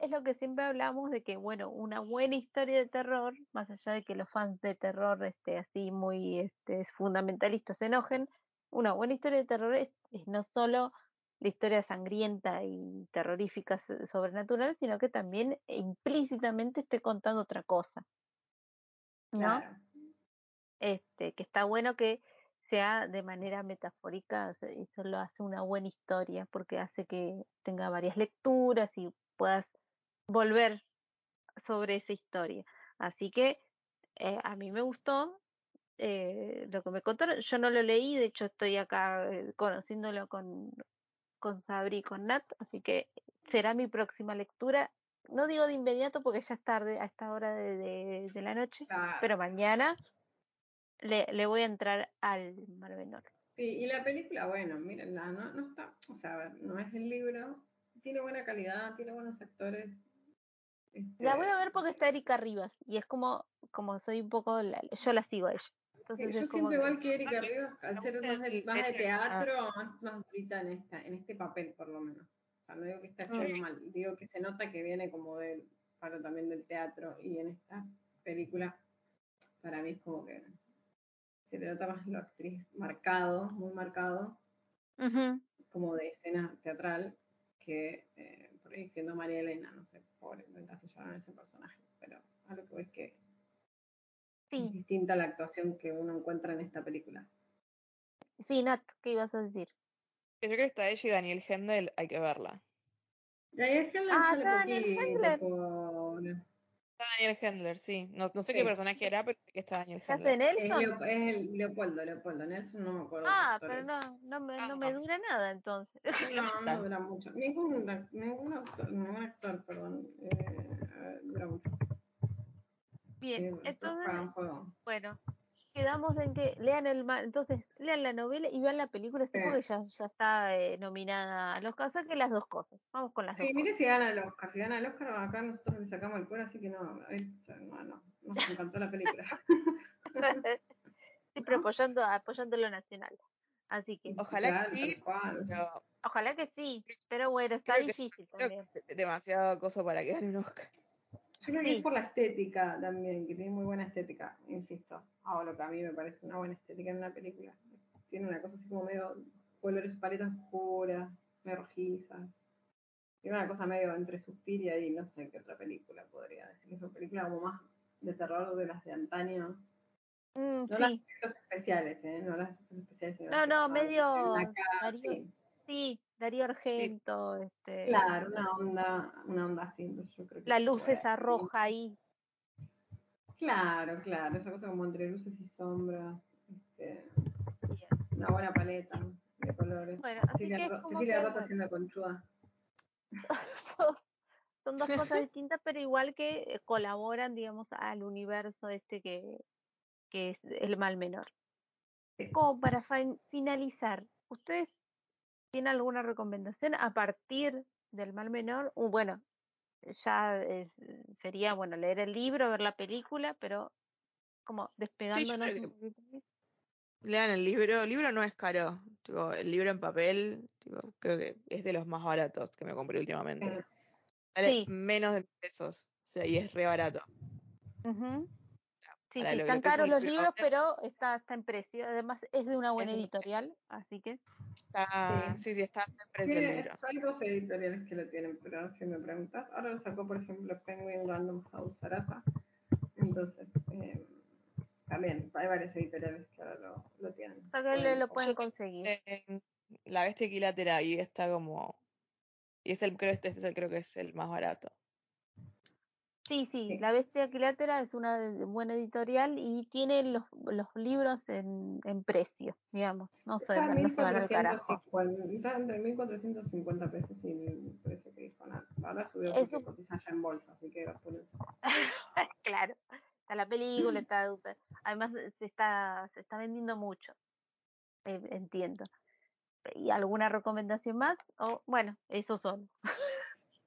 es lo que siempre hablamos de que, bueno, una buena historia de terror, más allá de que los fans de terror este, así muy este, fundamentalistas se enojen, una buena historia de terror es, es no solo la historia sangrienta y terrorífica so- sobrenatural, sino que también implícitamente esté contando otra cosa. ¿No? Claro. este, que está bueno que sea de manera metafórica, eso lo hace una buena historia, porque hace que tenga varias lecturas y puedas volver sobre esa historia. Así que eh, a mí me gustó eh, lo que me contaron. Yo no lo leí, de hecho estoy acá eh, conociéndolo con, con Sabri y con Nat, así que será mi próxima lectura. No digo de inmediato porque ya es tarde a esta hora de, de- de la noche, pero mañana le, le voy a entrar al Mar Menor. Sí, y la película, bueno, mírenla, no, no está, o sea, a ver, no es el libro, tiene buena calidad, tiene buenos actores. este, La voy a ver porque está Erika Rivas y es como, como soy un poco, la- yo la sigo a ella. Entonces yo siento que- igual que Erika Rivas, al ser más de, el más de Netflix, teatro, más, más ahorita en, esta, en este papel por lo menos. O sea, no digo que está hecho mal, digo que se nota que viene como del palo también del teatro y en esta película, para mí es como que se le nota más la actriz marcado, muy marcado, como de escena teatral que eh, por ahí siendo María Elena, no sé, pobre, me encasillaron en ese personaje, pero a lo que voy es que es Sí, distinta la actuación que uno encuentra en esta película. sí, Nat, ¿qué ibas a decir? Que yo creo que está ella y Daniel Hendel, hay que verla. Daniel Hendler Ah, Daniel Hendler. Está Daniel Hendler, sí. No, no sé Sí. qué personaje era, pero sé que está Daniel ¿Qué hace Hendler. Es, Nelson? Leo- es el Leopoldo, Leopoldo, Nelson no me acuerdo. Ah, pero no, no me, Ah, no me dura nada entonces. No, no dura mucho. Ningún, ningún, actor, ningún actor, perdón, eh, dura mucho. Bien, entonces, pagan fuego. bueno, quedamos en que lean el ma- entonces lean la novela y vean la película, sí, Sí. porque ya, ya está eh, nominada a los casos, que las dos cosas. Vamos con las Sí, dos mire si gana el Oscar. Si gana el Oscar, acá nosotros le sacamos el cuero, así que no, no, no, nos encantó la película. sí, pero apoyando, apoyando lo nacional. Así que, Ojalá que sí. Pero ojalá que sí, pero bueno, está Creo difícil también. demasiado cosa para que gane un Oscar. Yo creo que es por la estética también, que tiene muy buena estética, insisto. Ahora lo que a mí me parece una buena estética en una película. Tiene una cosa así como medio colores paletas oscuras, medio rojizas. Tiene una cosa medio entre Suspiria y no sé qué otra película podría decir. Es una película como más de terror de las de antaño. Mm, No las sí, efectos especiales, ¿eh? No las efectos especiales. sino No, las que no, medio la Darío- sí. sí, Darío Argento, este, Claro, una onda, una onda así. Entonces yo creo que la luz esa roja ahí. Claro, claro, esa cosa como entre luces y sombras, este, una buena paleta de colores. Bueno, así Cecilia, que es Ro- como Cecilia que, Roth bueno. haciendo conchuda. Son dos cosas distintas, pero igual que colaboran, digamos, al universo este que, que es el mal menor. Como para fin- finalizar, ¿ustedes tienen alguna recomendación a partir del mal menor? Uh, bueno, ya es- sería, bueno, leer el libro, ver la película, pero como despegándonos más. Lean el libro. El libro no es caro. Tipo, el libro en papel, tipo, creo que es de los más baratos que me compré últimamente. Vale Sí. menos de pesos. O sea, y es re barato. Sí, sí, están caros los libro libros, pero está, está en precio. Además, es de una buena Es editorial, así que. Está, Sí. sí, sí, está en precio el Tiene, libro. hay dos editoriales que lo tienen, pero si me preguntas, ahora lo sacó, por ejemplo, Penguin Random House Sarasa. Entonces, eh, también hay varias editoriales que ahora lo, lo tienen. O sea que Pueden- lo, lo pueden conseguir. En la bestia equilátera y está como. Y es el, creo, este es el, creo que es el más barato. Sí, Sí. La Bestia Equilátera es una buena editorial y tiene los, los libros en, en precio, digamos. No se, no van al carajo. 1450, está entre 1450 pesos y el precio que dijo Nat. Ahora subió porque Eso- cotiza ya en bolsa, así que apúrense. Claro. Está la película, está, además eh, se está, se está vendiendo mucho. eh, entiendo. ¿Y alguna recomendación más? O bueno, eso solo.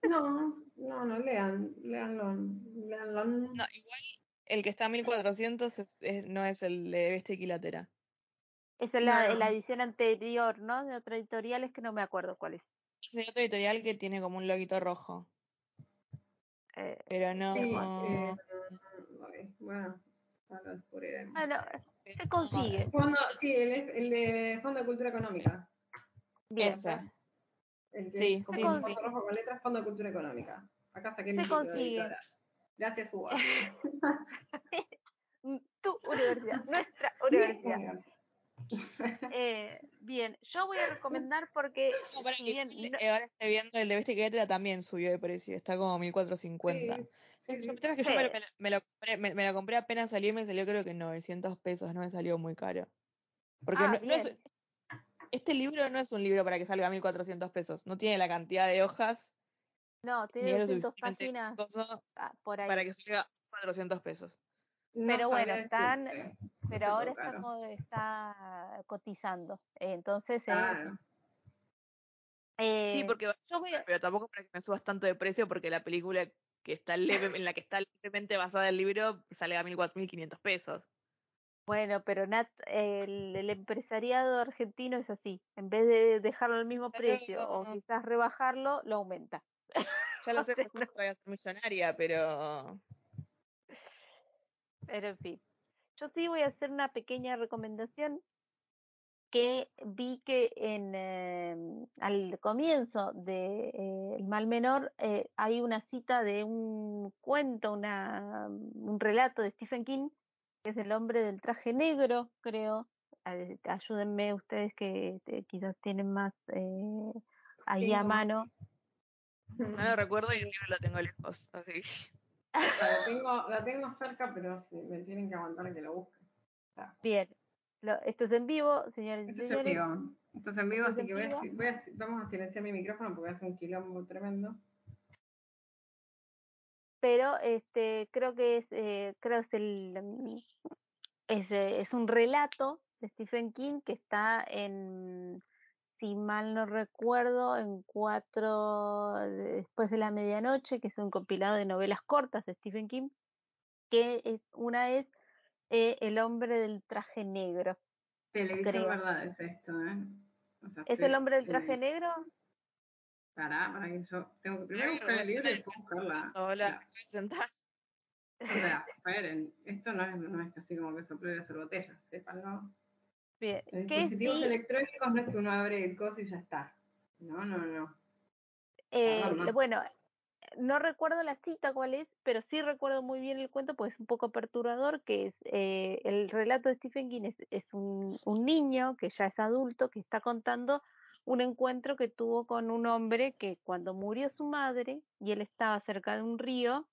No, no, no, lean, leanlo, leanlo. No, igual el que está a 1400 es, es- no es el de Bestia Equilátera. Esa es la, No. la edición anterior, ¿no? De otra editorial es que no me acuerdo cuál es. Es de otro editorial que tiene como un loguito rojo. Eh, Pero no. Sí, eh, ok, bueno, se consigue. Fondo, sí, el, el de Fondo de Cultura Económica. Bien. Ese. El que Sí, sí, sí. fondo rojo con letras Fondo de Cultura Económica. Acá saqué mi Se de consigue. Gracias, Hugo. Tu universidad, nuestra universidad. Eh, bien, yo voy a recomendar porque No, pará, si bien no- ahora estoy viendo el de Bestia Equilátera también subió de precio. Está como 1450. Sí, El sí, tema es que yo me, lo- Sí. me lo- me lo compré, me, me lo compré apenas salió y me salió creo que 900 pesos, no me salió muy caro. Porque Ah, no- no es-. Este libro no es un libro para que salga a 1400 pesos, no tiene la cantidad de hojas no, ni tiene es lo 200 suficientemente páginas ah, por ahí. para que salga 400 pesos. No Pero bueno, están- decirte. Pero ahora está, está cotizando. entonces, eh, Claro. Sí, eh, porque yo voy a- pero tampoco para que me subas tanto de precio porque la película que está leve, en la que está levemente basada el libro sale a 1400 pesos. Bueno, pero Nat, el, el empresariado argentino es así. En vez de dejarlo al mismo precio o quizás rebajarlo, lo aumenta. Ya lo sé, sea, porque voy a ser millonaria, pero Pero en fin, yo sí voy a hacer una pequeña recomendación que vi que en eh, al comienzo de eh, El Mal Menor eh, hay una cita de un cuento, una, un relato de Stephen King, que es El hombre del traje negro, creo. Ayúdenme ustedes que eh, quizás tienen más eh, ahí a mano. no lo recuerdo y el libro lo tengo lejos. Así La tengo, la tengo cerca, pero sí, me tienen que aguantar que lo busque. Bien, lo- esto es en vivo, señores y Esto es en señores. vivo. Esto es en vivo, así en que a, voy a- vamos a silenciar mi micrófono porque hace un quilombo tremendo. Pero este creo que es eh, creo es el es, eh, es un relato de Stephen King que está en si mal no recuerdo en cuatro de- después de la medianoche que es un compilado de novelas cortas de Stephen King que es, una es eh, El hombre del traje negro Televisión verdad es esto, ¿eh? O sea, es el hombre del traje eh, negro Pará, para que yo tengo que primero buscar el libro y después buscarla. hola, ¿me sentás? O sea, esperen, esto no es, no es así como que soplar y hacer botellas, sépanlo. bien Los dispositivos sí, electrónicos no es que uno abre el coso y ya está. No, no, no. Eh, Perdón, no. bueno, no recuerdo la cita cuál es, pero sí recuerdo muy bien el cuento porque es un poco perturbador, que es eh, el relato de Stephen King es, es un, un niño que ya es adulto que está contando un encuentro que tuvo con un hombre que cuando murió su madre y él estaba cerca de un río,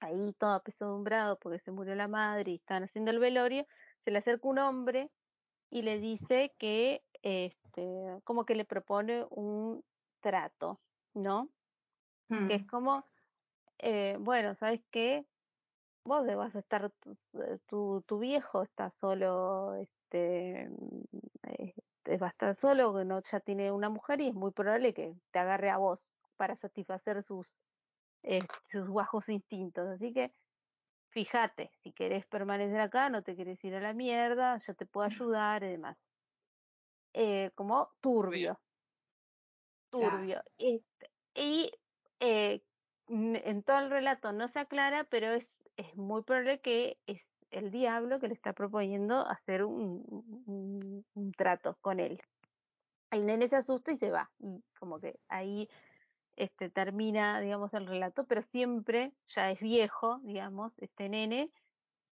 ahí todo apesadumbrado porque se murió la madre y estaban haciendo el velorio, se le acerca un hombre y le dice que, este, como que le propone un trato, ¿no? Hmm. que es como, eh, bueno, ¿sabes qué? Vos vas a estar, eh, tu, tu viejo está solo, este, mm, eh, a estar solo, que no, ya tiene una mujer y es muy probable que te agarre a vos para satisfacer sus, eh, sus bajos instintos. Así que, fíjate, si querés permanecer acá, no te querés ir a la mierda, yo te puedo ayudar y demás. Eh, como turbio. Claro. Turbio. Este, y eh, en todo el relato no se aclara, pero es, es muy probable que es el diablo que le está proponiendo hacer un, trato con él. El nene se asusta y se va. Y como que ahí este, termina, digamos, el relato, pero siempre, ya es viejo, digamos, este nene,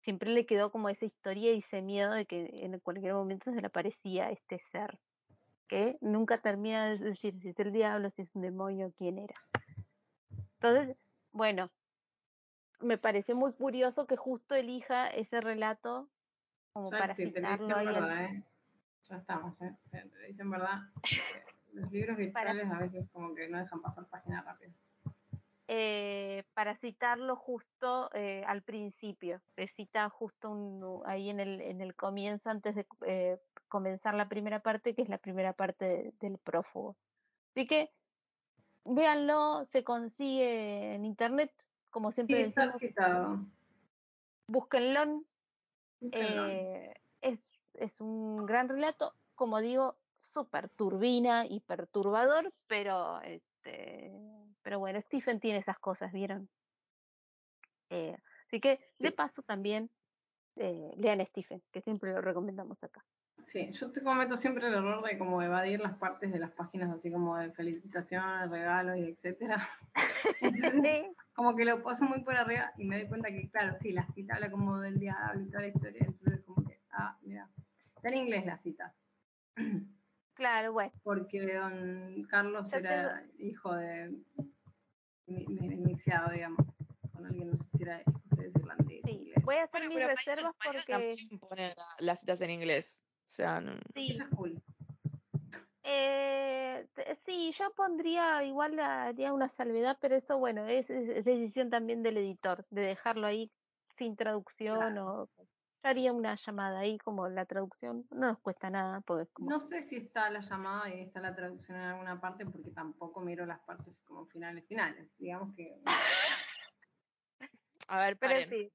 siempre le quedó como esa historia y ese miedo de que en cualquier momento se le aparecía este ser, que nunca termina de decir si es el diablo, si es un demonio, quién era. Entonces, bueno, me pareció muy curioso que justo elija ese relato como Ya para citarlo ahí. verdad, ¿eh? Ya estamos, ¿eh? Te te dicen verdad. eh, Los libros virtuales a veces como que no dejan pasar páginas rápido. eh, para citarlo justo eh, al principio. Le cita justo un- ahí en el, en el comienzo, antes de eh, comenzar la primera parte, que es la primera parte de- del prófugo. Así que véanlo, se consigue en internet, como Sí, siempre decimos, citado. búsquenlo. Eh, es, es un gran relato, como digo, súper turbina y perturbador, pero, este, pero bueno, Stephen tiene esas cosas, ¿vieron? Eh, así que, de Sí. paso, también eh, lean Stephen, que siempre lo recomendamos acá. Sí, yo te cometo siempre el error de como evadir las partes de las páginas así como de felicitaciones, regalos y etcétera. Entonces, como que lo paso muy por arriba y me doy cuenta que, claro, sí, la cita habla como del diablo y toda la historia, entonces como que, ah, mira, está en inglés la cita, Claro, bueno, porque don Carlos era hijo de iniciado, digamos, con alguien, no sé si era escocés, irlandés, sí. inglés. Voy a hacer Bueno, mis reservas porque también pone la- las citas en inglés. O sea, no- sí, Eso es cool. Eh, sí, yo pondría igual haría una salvedad, pero eso bueno, es, decisión también del editor, de dejarlo ahí sin traducción o yo haría una llamada ahí como la traducción, no nos cuesta nada, porque es como No sé si está la llamada y está la traducción en alguna parte, porque tampoco miro las partes como finales finales. Digamos que A ver, Pero paren, sí.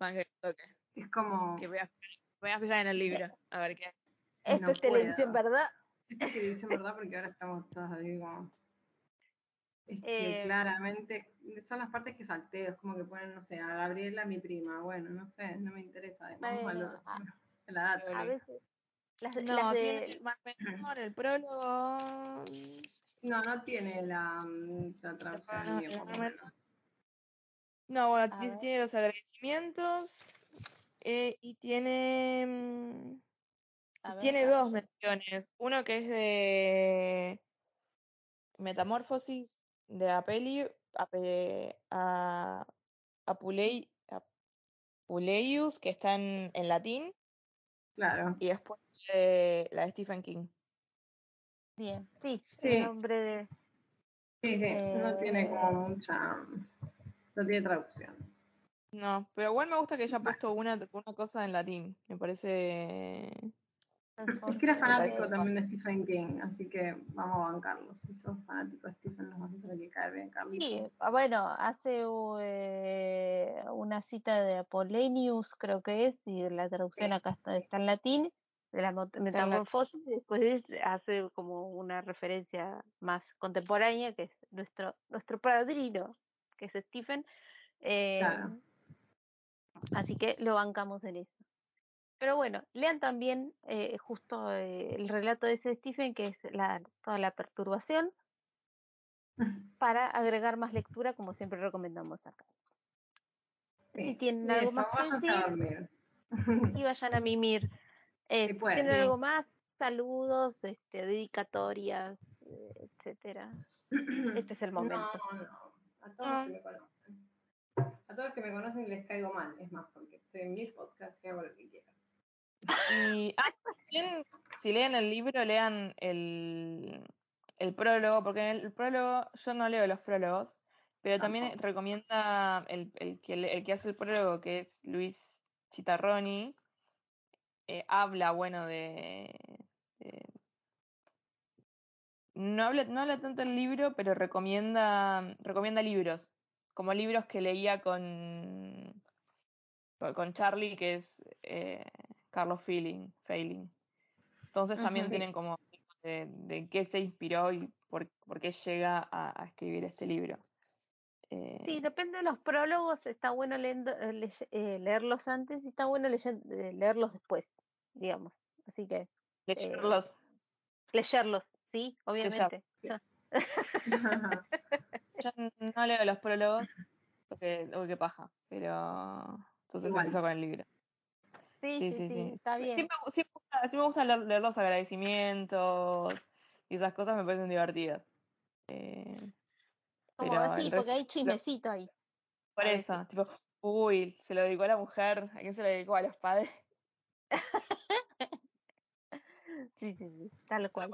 es como. Que voy a, voy a fijar en el libro. A ver qué. Esto no es televisión, puedo. ¿verdad? Esto es televisión, ¿verdad? Porque ahora estamos todos así como. Es Eh, claramente son las partes que salteo, es como que ponen, no sé, a Gabriela, mi prima. Bueno, no sé, no me interesa. Vamos al Bueno, otro. a- a la data. A veces las, No, las tiene de el más menor, el prólogo. No, no tiene la, mm, la traducción no, no, no. No, bueno, A tiene los agradecimientos. eh, y tiene. Ver, Tiene dos menciones. Uno que es de Metamorfosis de Apeli, Ape- a, Apulei- Apuleius, que está en, en latín, Claro. y después eh, la de Stephen King. Bien, sí, Sí. el nombre de Sí, sí, no tiene Eh, como mucha. No tiene traducción. No, pero igual me gusta que haya puesto una, una cosa en latín. Me parece. Es que era fanático también de Stephen King, así que vamos a bancarlo. Si sos fanático de Stephen, nos vas a tener que caer bien, Carlitos. Sí, ah, bueno, hace eh, una cita de Apollonius, creo que es, y la traducción acá está, está en latín, de la metamorfosis, y después es- hace como una referencia más contemporánea, que es nuestro, nuestro padrino, que es Stephen. eh, Claro. Así que lo bancamos en eso. Pero bueno, lean también eh, justo eh, el relato de ese Stephen, que es la, toda la perturbación, para agregar más lectura, como siempre recomendamos acá. Si tienen algo eso, más y vayan a mimir. Eh, Sí, si tienen sí. algo más, saludos, este, dedicatorias, etcétera. Este es el momento. No, no. A todos que me conocen. A todos los que me conocen les caigo mal, es más, porque estoy en mi podcast y hago lo que quiero. Y ah, también, si leen el libro, lean el, el prólogo, porque en el prólogo, yo no leo los prólogos, pero también recomienda el, el que, le- el que hace el prólogo, que es Luis Chitarroni, eh, habla, bueno, de, de- no habla, no habla tanto el libro, pero recomienda, recomienda libros, como libros que leía con, con- con Charlie, que es eh, Carlos Feeling, Failing. Entonces también tienen como de, de qué se inspiró y por, por qué llega a, a escribir este libro. Eh, Sí, depende de los prólogos, está bueno leyendo- eh, eh, leerlos antes y está bueno eh, leerlos después, digamos. Así que leerlos. leerlos, sí, obviamente. sí. Yo no leo los prólogos, porque, uy, qué paja, pero entonces Igual. empezó con el libro. Sí, sí, sí, está bien. Sí me, sí me gusta, sí me gusta leer, leer los agradecimientos y esas cosas me parecen divertidas. Eh, Como pero así, porque hay chismecito ahí. Por a eso, tipo, Uy, se lo dedicó a la mujer. ¿A quién se lo dedicó? A los padres. Sí, sí, sí, tal cual.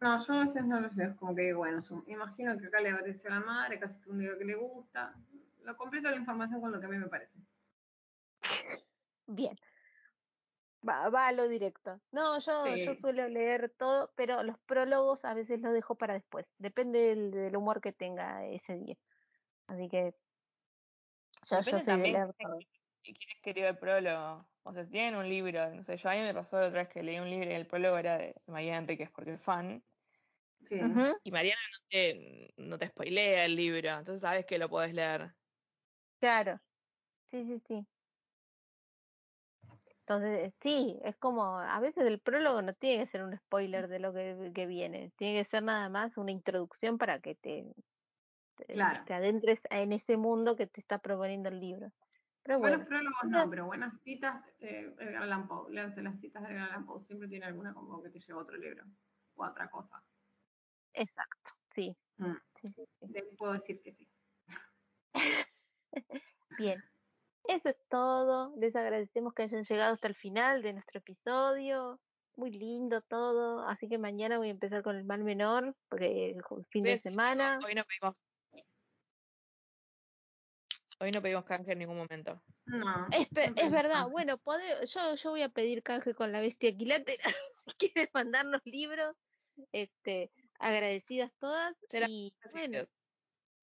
No, yo a veces no los leo, es como que digo, bueno, su- imagino que acá le apareció a la madre, casi que un día que le gusta. Lo completo la información con lo que a mí me parece. Bien. Va, va a lo directo. No, yo, yo suelo leer todo, pero los prólogos a veces los dejo para después. Depende del, del humor que tenga ese día. Así que yo, yo Depende soy de también leer quién todo. quién escribió el prólogo. O sea, si tienen un libro, no sé, yo a mí me pasó la otra vez que leí un libro y el prólogo era de Mariana Enríquez porque es fan. Sí. Y Mariana no te, no te spoilea el libro, entonces sabes que lo podés leer. Claro. Sí, sí, sí. Entonces, sí, es como, a veces el prólogo no tiene que ser un spoiler de lo que, que viene, tiene que ser nada más una introducción para que te, Claro. te adentres en ese mundo que te está proponiendo el libro. Pero Buenos bueno, prólogos no, pero buenas citas, eh, Edgar Allan Poe. Léanse las citas de Edgar Allan Poe. Siempre tiene alguna como que te lleva a otro libro o a otra cosa. exacto, sí, Mm, sí, sí, sí. de- puedo decir que sí. Bien, eso es todo. Les agradecemos que hayan llegado hasta el final de nuestro episodio. Muy lindo todo. Así que mañana voy a empezar con el mal menor, porque es fin de semana. Hoy no pedimos. Hoy no pedimos canje en ningún momento. No. Es, verdad, no. bueno, pode- yo, yo voy a pedir canje con la bestia equilátera. si quieren mandarnos libros, este, agradecidas todas. Se la- Y bueno,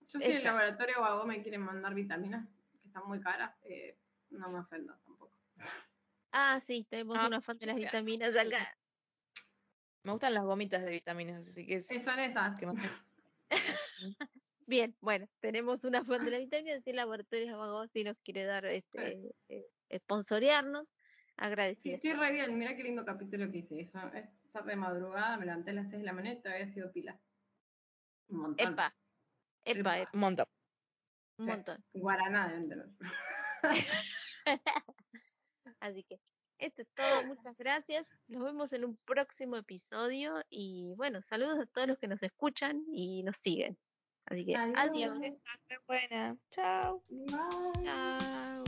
Yo si el laboratorio o algo me quieren mandar vitaminas, están muy caras, eh, no me ofendo tampoco. ah, sí, tenemos Ah, una fan de las vitaminas acá. me gustan las gomitas de vitaminas, así que es Eh, son esas. que más Bien, bueno, tenemos una fan de las vitaminas y el laboratorio Abogado si nos quiere dar, este, eh, sponsorearnos. Sí, Agradecidas. estoy re bien. Mira qué lindo capítulo que hice. Eso, esta de madrugada, me levanté a las 6 de la mañana y todavía ha sido pila. Un montón. Epa, epa, Epa. epa, un montón. Un Sí. montón. Guaraná deben tener. Así que esto es todo, muchas gracias. Nos vemos en un próximo episodio y bueno, saludos a todos los que nos escuchan y nos siguen. Así que Adiós. adiós. Hasta buena. Chao. Bye. Chao.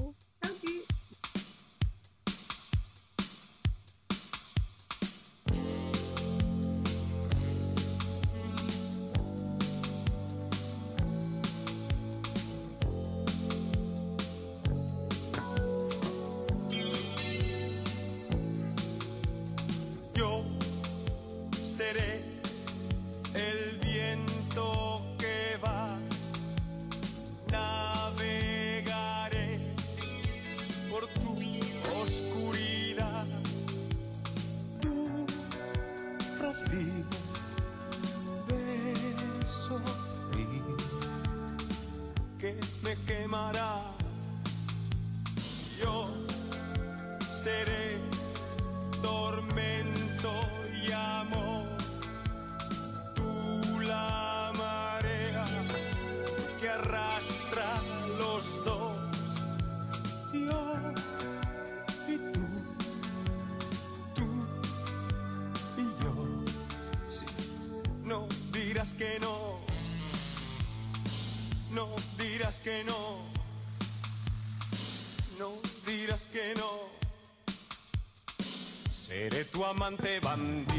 Seré tu